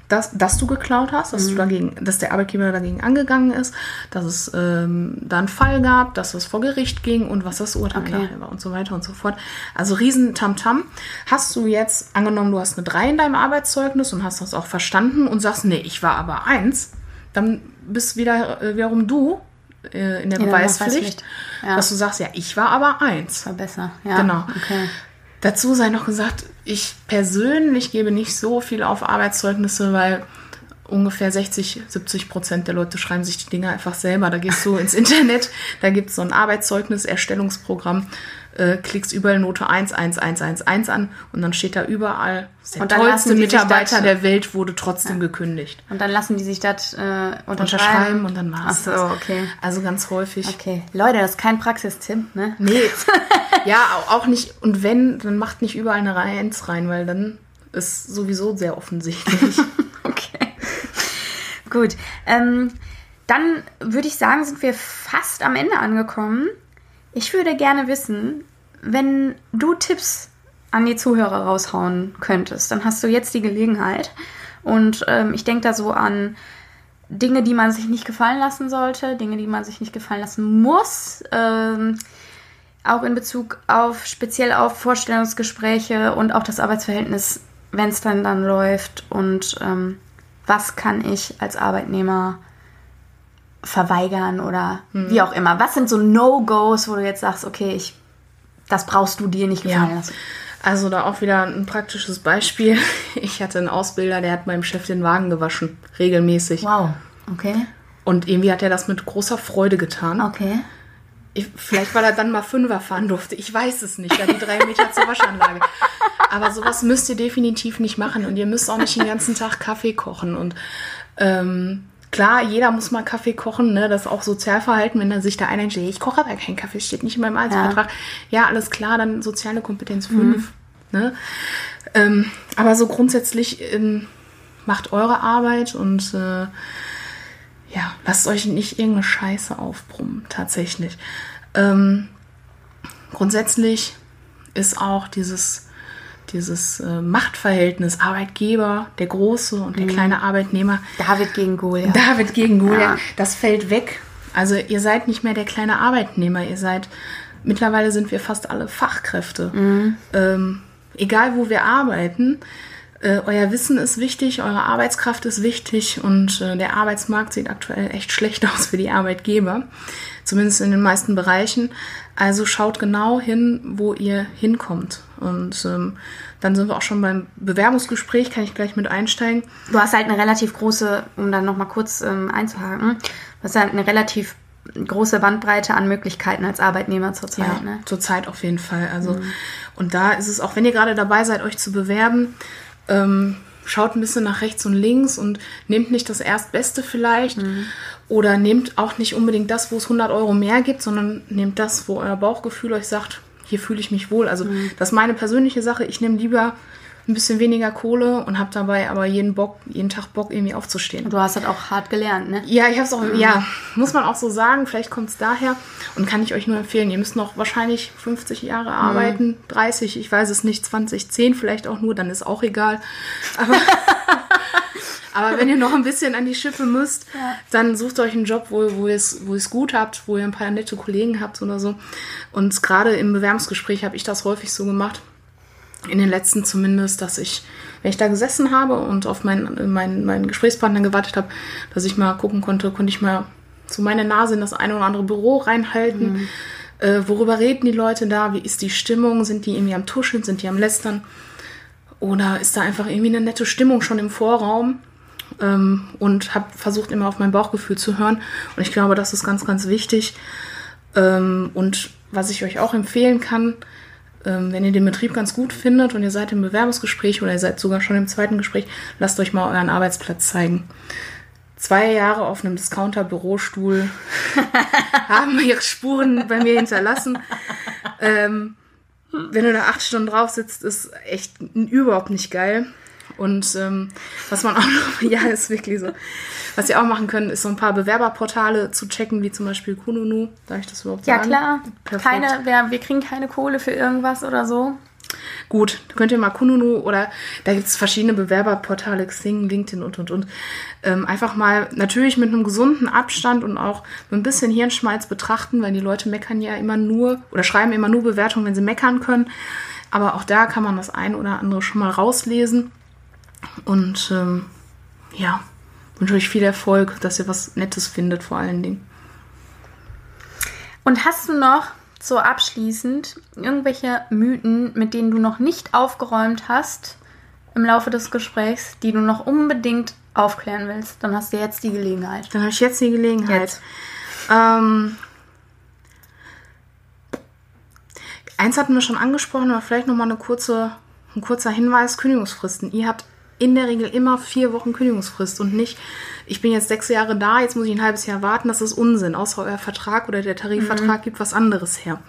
dass, dass du geklaut hast, dass, Mhm. du dagegen, dass der Arbeitgeber dagegen angegangen ist, dass es ähm, da einen Fall gab, dass es vor Gericht ging und was das Urteil Okay. nachher war und so weiter und so fort. Also riesen Tamtam. Hast du jetzt, angenommen, du hast eine 3 in deinem Arbeitszeugnis und hast das auch verstanden und sagst, nee, ich war aber 1, dann bist wieder äh, wiederum du äh, in der Beweispflicht, Beweispflicht. Ja. dass du sagst, ja, ich war aber 1. war besser. Ja, Genau. Okay. Dazu sei noch gesagt, ich persönlich gebe nicht so viel auf Arbeitszeugnisse, weil ungefähr 60, 70 Prozent der Leute schreiben sich die Dinge einfach selber. Da gehst du ins Internet, da gibt es so ein Arbeitszeugnis-Erstellungsprogramm, äh, klickst überall Note 1, 1, 1, 1, 1 an und dann steht da überall, der tollste Mitarbeiter der Welt wurde trotzdem gekündigt. Und dann lassen die sich das äh, unterschreiben. Unterschreiben und dann Ach war's so, okay. Also ganz häufig. Okay. Leute, das ist kein Praxistipp, ne? Nee, ja, au- auch nicht. Und wenn, dann macht nicht überall eine Reihe 1 rein, weil dann ist sowieso sehr offensichtlich. Okay. Gut. Ähm, dann würde ich sagen, sind wir fast am Ende angekommen. Ich würde gerne wissen, wenn du Tipps an die Zuhörer raushauen könntest, dann hast du jetzt die Gelegenheit. Und ähm, ich denke da so an Dinge, die man sich nicht gefallen lassen sollte, Dinge, die man sich nicht gefallen lassen muss. Ähm, auch in Bezug auf speziell auf Vorstellungsgespräche und auch das Arbeitsverhältnis wenn es dann dann läuft und ähm, was kann ich als Arbeitnehmer verweigern oder Mhm. wie auch immer. Was sind so No-Gos, wo du jetzt sagst, okay, ich, das brauchst du dir nicht gefallen Ja. lassen? Also da auch wieder ein praktisches Beispiel. Ich hatte einen Ausbilder, der hat meinem Chef den Wagen gewaschen, regelmäßig. Wow, okay, Und irgendwie hat er das mit großer Freude getan. okay. Ich, vielleicht, weil er dann mal Fünfer fahren durfte. Ich weiß es nicht. Da die drei Meter zur Waschanlage. Aber sowas müsst ihr definitiv nicht machen. Und ihr müsst auch nicht den ganzen Tag Kaffee kochen. Und ähm, klar, jeder muss mal Kaffee kochen. Ne? Das ist auch Sozialverhalten, wenn er sich da einstellt. Ich koche aber keinen Kaffee, steht nicht in meinem Arbeitsvertrag. Ja, alles klar, dann soziale Kompetenz 5. Ne? Ähm, aber so grundsätzlich ähm, macht eure Arbeit und äh, ja, lasst euch nicht irgendeine Scheiße aufbrummen, tatsächlich. Ähm, grundsätzlich ist auch dieses, dieses äh, Machtverhältnis Arbeitgeber, der große und der kleine Arbeitnehmer, David gegen Goliath. David gegen Goliath, Ja. das fällt weg. Also ihr seid nicht mehr der kleine Arbeitnehmer, ihr seid, mittlerweile sind wir fast alle Fachkräfte. Ähm, egal wo wir arbeiten, äh, euer Wissen ist wichtig, eure Arbeitskraft ist wichtig und äh, der Arbeitsmarkt sieht aktuell echt schlecht aus für die Arbeitgeber, zumindest in den meisten Bereichen. Also schaut genau hin, wo ihr hinkommt. Und ähm, dann sind wir auch schon beim Bewerbungsgespräch, kann ich gleich mit einsteigen. Du hast halt eine relativ große, um dann nochmal kurz ähm, einzuhaken, du hast halt eine relativ große Bandbreite an Möglichkeiten als Arbeitnehmer zurzeit. Ja, Ne? zurzeit auf jeden Fall. Also, und da ist es auch, wenn ihr gerade dabei seid, euch zu bewerben, ähm, schaut ein bisschen nach rechts und links und nehmt nicht das Erstbeste vielleicht oder nehmt auch nicht unbedingt das, wo es 100 Euro mehr gibt, sondern nehmt das, wo euer Bauchgefühl euch sagt, hier fühle ich mich wohl. Also, das ist meine persönliche Sache. Ich nehme lieber ein bisschen weniger Kohle und habe dabei aber jeden Bock, jeden Tag Bock, irgendwie aufzustehen. Du hast halt auch hart gelernt, ne? Ja, ich habe es auch, ja, muss man auch so sagen. Vielleicht kommt es daher und kann ich euch nur empfehlen. Ihr müsst noch wahrscheinlich 50 Jahre arbeiten, 30, ich weiß es nicht, 20, 10 vielleicht auch nur, dann ist auch egal. Aber, aber wenn ihr noch ein bisschen an die Schippe müsst, dann sucht euch einen Job, wo, wo ihr es wo gut habt, wo ihr ein paar nette Kollegen habt oder so. Und gerade im Bewerbungsgespräch habe ich das häufig so gemacht in den letzten zumindest, dass ich, wenn ich da gesessen habe und auf meinen, meinen, meinen Gesprächspartner gewartet habe, dass ich mal gucken konnte, konnte ich mal so meine Nase in das eine oder andere Büro reinhalten. Äh, worüber reden die Leute da? Wie ist die Stimmung? Sind die irgendwie am Tuscheln? Sind die am Lästern? Oder ist da einfach irgendwie eine nette Stimmung schon im Vorraum? Ähm, und habe versucht immer auf mein Bauchgefühl zu hören. Und ich glaube, das ist ganz, ganz wichtig. Ähm, und was ich euch auch empfehlen kann, ähm, wenn ihr den Betrieb ganz gut findet und ihr seid im Bewerbungsgespräch oder ihr seid sogar schon im zweiten Gespräch, lasst euch mal euren Arbeitsplatz zeigen. Zwei Jahre auf einem Discounter-Bürostuhl haben ihre Spuren bei mir hinterlassen. Ähm, wenn du da acht Stunden drauf sitzt, ist echt überhaupt nicht geil. Und ähm, was man auch noch, ja, ist wirklich so. Was ihr auch machen könnt, ist so ein paar Bewerberportale zu checken, wie zum Beispiel Kununu. Darf ich das überhaupt Ja, sagen? klar. Perfekt. Keine, wir, wir kriegen keine Kohle für irgendwas oder so. Gut, könnt ihr mal Kununu oder da gibt es verschiedene Bewerberportale, Xing, LinkedIn und und und. Ähm, einfach mal natürlich mit einem gesunden Abstand und auch mit ein bisschen Hirnschmalz betrachten, weil die Leute meckern ja immer nur oder schreiben immer nur Bewertungen, wenn sie meckern können. Aber auch da kann man das ein oder andere schon mal rauslesen. Und ähm, ja, wünsche euch viel Erfolg, dass ihr was Nettes findet vor allen Dingen. Und hast du noch so abschließend irgendwelche Mythen, mit denen du noch nicht aufgeräumt hast im Laufe des Gesprächs, die du noch unbedingt aufklären willst? Dann hast du jetzt die Gelegenheit. Dann habe ich jetzt die Gelegenheit. Jetzt. Ähm, eins hatten wir schon angesprochen, aber vielleicht noch mal eine kurze, ein kurzer Hinweis: Kündigungsfristen. Ihr habt in der Regel immer vier Wochen Kündigungsfrist und nicht, ich bin jetzt sechs Jahre da, jetzt muss ich ein halbes Jahr warten. Das ist Unsinn. Außer euer Vertrag oder der Tarifvertrag gibt was anderes her.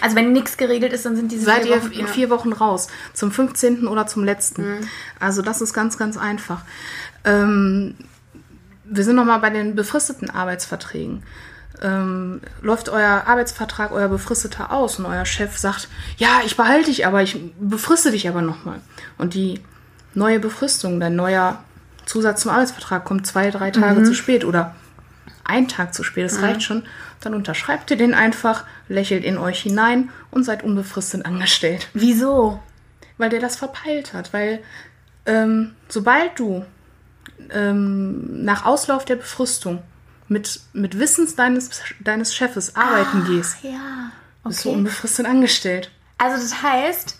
Also wenn nichts geregelt ist, dann sind diese Seid ihr Wochen- in ja. vier Wochen raus. Zum 15. oder zum letzten. Also das ist ganz, ganz einfach. Ähm, wir sind nochmal bei den befristeten Arbeitsverträgen. Ähm, läuft euer Arbeitsvertrag, euer befristeter aus und euer Chef sagt, ja, ich behalte dich, aber ich befriste dich aber nochmal. Und die neue Befristung, dein neuer Zusatz zum Arbeitsvertrag kommt zwei, drei Tage zu spät oder ein Tag zu spät, das reicht schon. Dann unterschreibt ihr den einfach, lächelt in euch hinein und seid unbefristet angestellt. Wieso? Weil der das verpeilt hat, weil ähm, sobald du ähm, nach Auslauf der Befristung mit, mit Wissens deines, deines Chefes arbeiten gehst, Ja. bist du unbefristet angestellt. Also das heißt,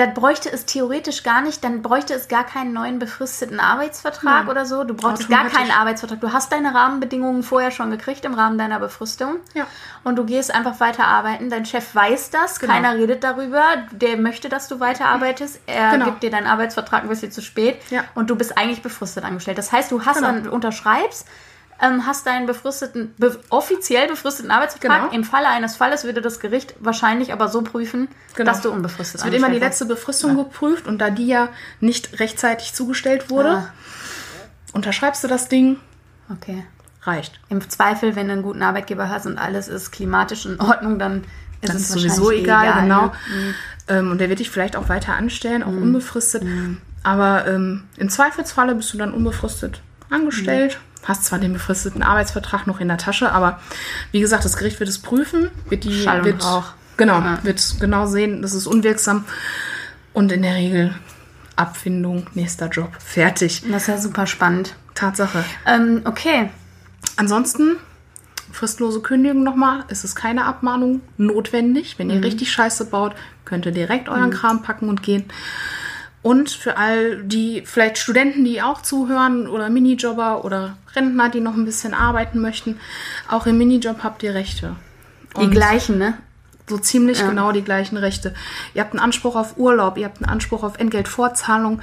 dann bräuchte es theoretisch gar nicht, dann bräuchte es gar keinen neuen befristeten Arbeitsvertrag Nein. oder so. Du brauchst gar keinen Arbeitsvertrag. Du hast deine Rahmenbedingungen vorher schon gekriegt im Rahmen deiner Befristung. Ja. Und du gehst einfach weiter arbeiten. Dein Chef weiß das, Genau. keiner redet darüber. Der möchte, dass du weiterarbeitest. Er Genau. gibt dir deinen Arbeitsvertrag ein bisschen zu spät. Ja. Und du bist eigentlich befristet angestellt. Das heißt, du hast Genau. dann, du unterschreibst, ähm, hast deinen befristeten, be offiziell befristeten Arbeitsvertrag. Genau. Im Falle eines Falles würde das Gericht wahrscheinlich aber so prüfen, Genau. dass du unbefristet Es wird immer die letzte Befristung geprüft und da die ja nicht rechtzeitig zugestellt wurde, Ah. unterschreibst du das Ding. Okay. reicht. Im Zweifel, wenn du einen guten Arbeitgeber hast und alles ist klimatisch in Ordnung, dann ist Das es ist sowieso wahrscheinlich egal, genau. ne? Mhm. Ähm, und der wird dich vielleicht auch weiter anstellen, auch unbefristet. Aber ähm, im Zweifelsfalle bist du dann unbefristet angestellt. Mhm. Hast zwar den befristeten Arbeitsvertrag noch in der Tasche, aber wie gesagt, das Gericht wird es prüfen, wird die Schall und wird, Rauch. genau, wird genau sehen, das ist unwirksam und in der Regel Abfindung, nächster Job, fertig. Das ist ja super spannend. Tatsache. Ähm, okay. Ansonsten, fristlose Kündigung nochmal, es ist keine Abmahnung notwendig. Wenn ihr richtig Scheiße baut, könnt ihr direkt euren Kram packen und gehen. Und für all die vielleicht Studenten, die auch zuhören oder Minijobber oder Rentner, die noch ein bisschen arbeiten möchten, auch im Minijob habt ihr Rechte. Die Und gleichen, ne? so ziemlich genau die gleichen Rechte. Ihr habt einen Anspruch auf Urlaub, ihr habt einen Anspruch auf Entgeltvorzahlung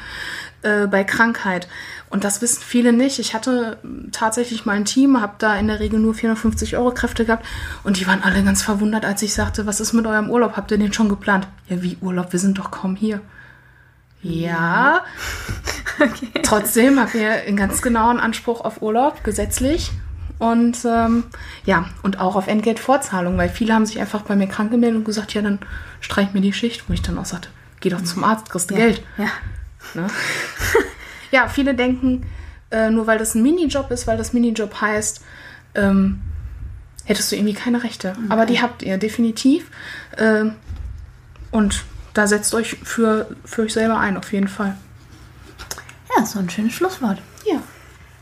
äh, bei Krankheit. Und das wissen viele nicht. Ich hatte tatsächlich mal ein Team, habe da in der Regel nur 450 Euro Kräfte gehabt und die waren alle ganz verwundert, als ich sagte, was ist mit eurem Urlaub? Habt ihr den schon geplant? Ja, wie Urlaub? Wir sind doch kaum hier. Ja. Trotzdem habt ihr einen ganz genauen Anspruch auf Urlaub, gesetzlich. Und ähm, ja, und auch auf Entgeltvorzahlung, weil viele haben sich einfach bei mir krank gemeldet und gesagt, ja, dann streich mir die Schicht, wo ich dann auch sagte, geh doch zum Arzt, kriegst du Geld. Ja. Ne? ja, viele denken, äh, nur weil das ein Minijob ist, weil das Minijob heißt, ähm, hättest du irgendwie keine Rechte. Aber die habt ihr definitiv. Ähm, und da setzt euch für, für euch selber ein, auf jeden Fall. Ja, so ein schönes Schlusswort. Ja.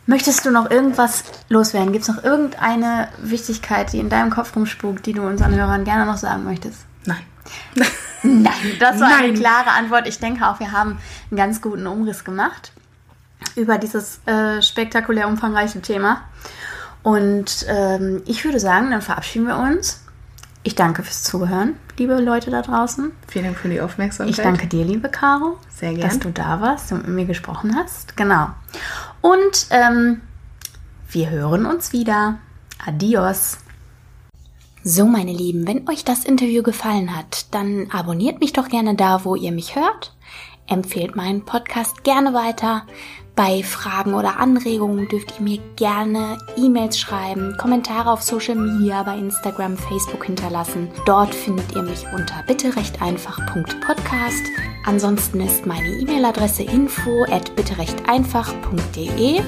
Möchtest du noch irgendwas loswerden? Gibt es noch irgendeine Wichtigkeit, die in deinem Kopf rumspukt, die du unseren Hörern gerne noch sagen möchtest? Nein. Nein, das war eine Nein. klare Antwort. Ich denke auch, wir haben einen ganz guten Umriss gemacht über dieses äh, spektakulär umfangreiche Thema. Und ähm, ich würde sagen, dann verabschieden wir uns. Ich danke fürs Zuhören, liebe Leute da draußen. Vielen Dank für die Aufmerksamkeit. Ich danke dir, liebe Caro, Sehr gern. dass du da warst und mit mir gesprochen hast. Genau. Und ähm, wir hören uns wieder. Adios. So, meine Lieben, wenn euch das Interview gefallen hat, dann abonniert mich doch gerne da, wo ihr mich hört. Empfehlt meinen Podcast gerne weiter. Bei Fragen oder Anregungen dürft ihr mir gerne E-Mails schreiben, Kommentare auf Social Media, bei Instagram, Facebook hinterlassen. Dort findet ihr mich unter bitterechteinfach.podcast. Ansonsten ist meine E-Mail-Adresse info at bitterechteinfach.de.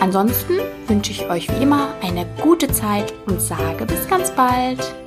Ansonsten wünsche ich euch wie immer eine gute Zeit und sage bis ganz bald.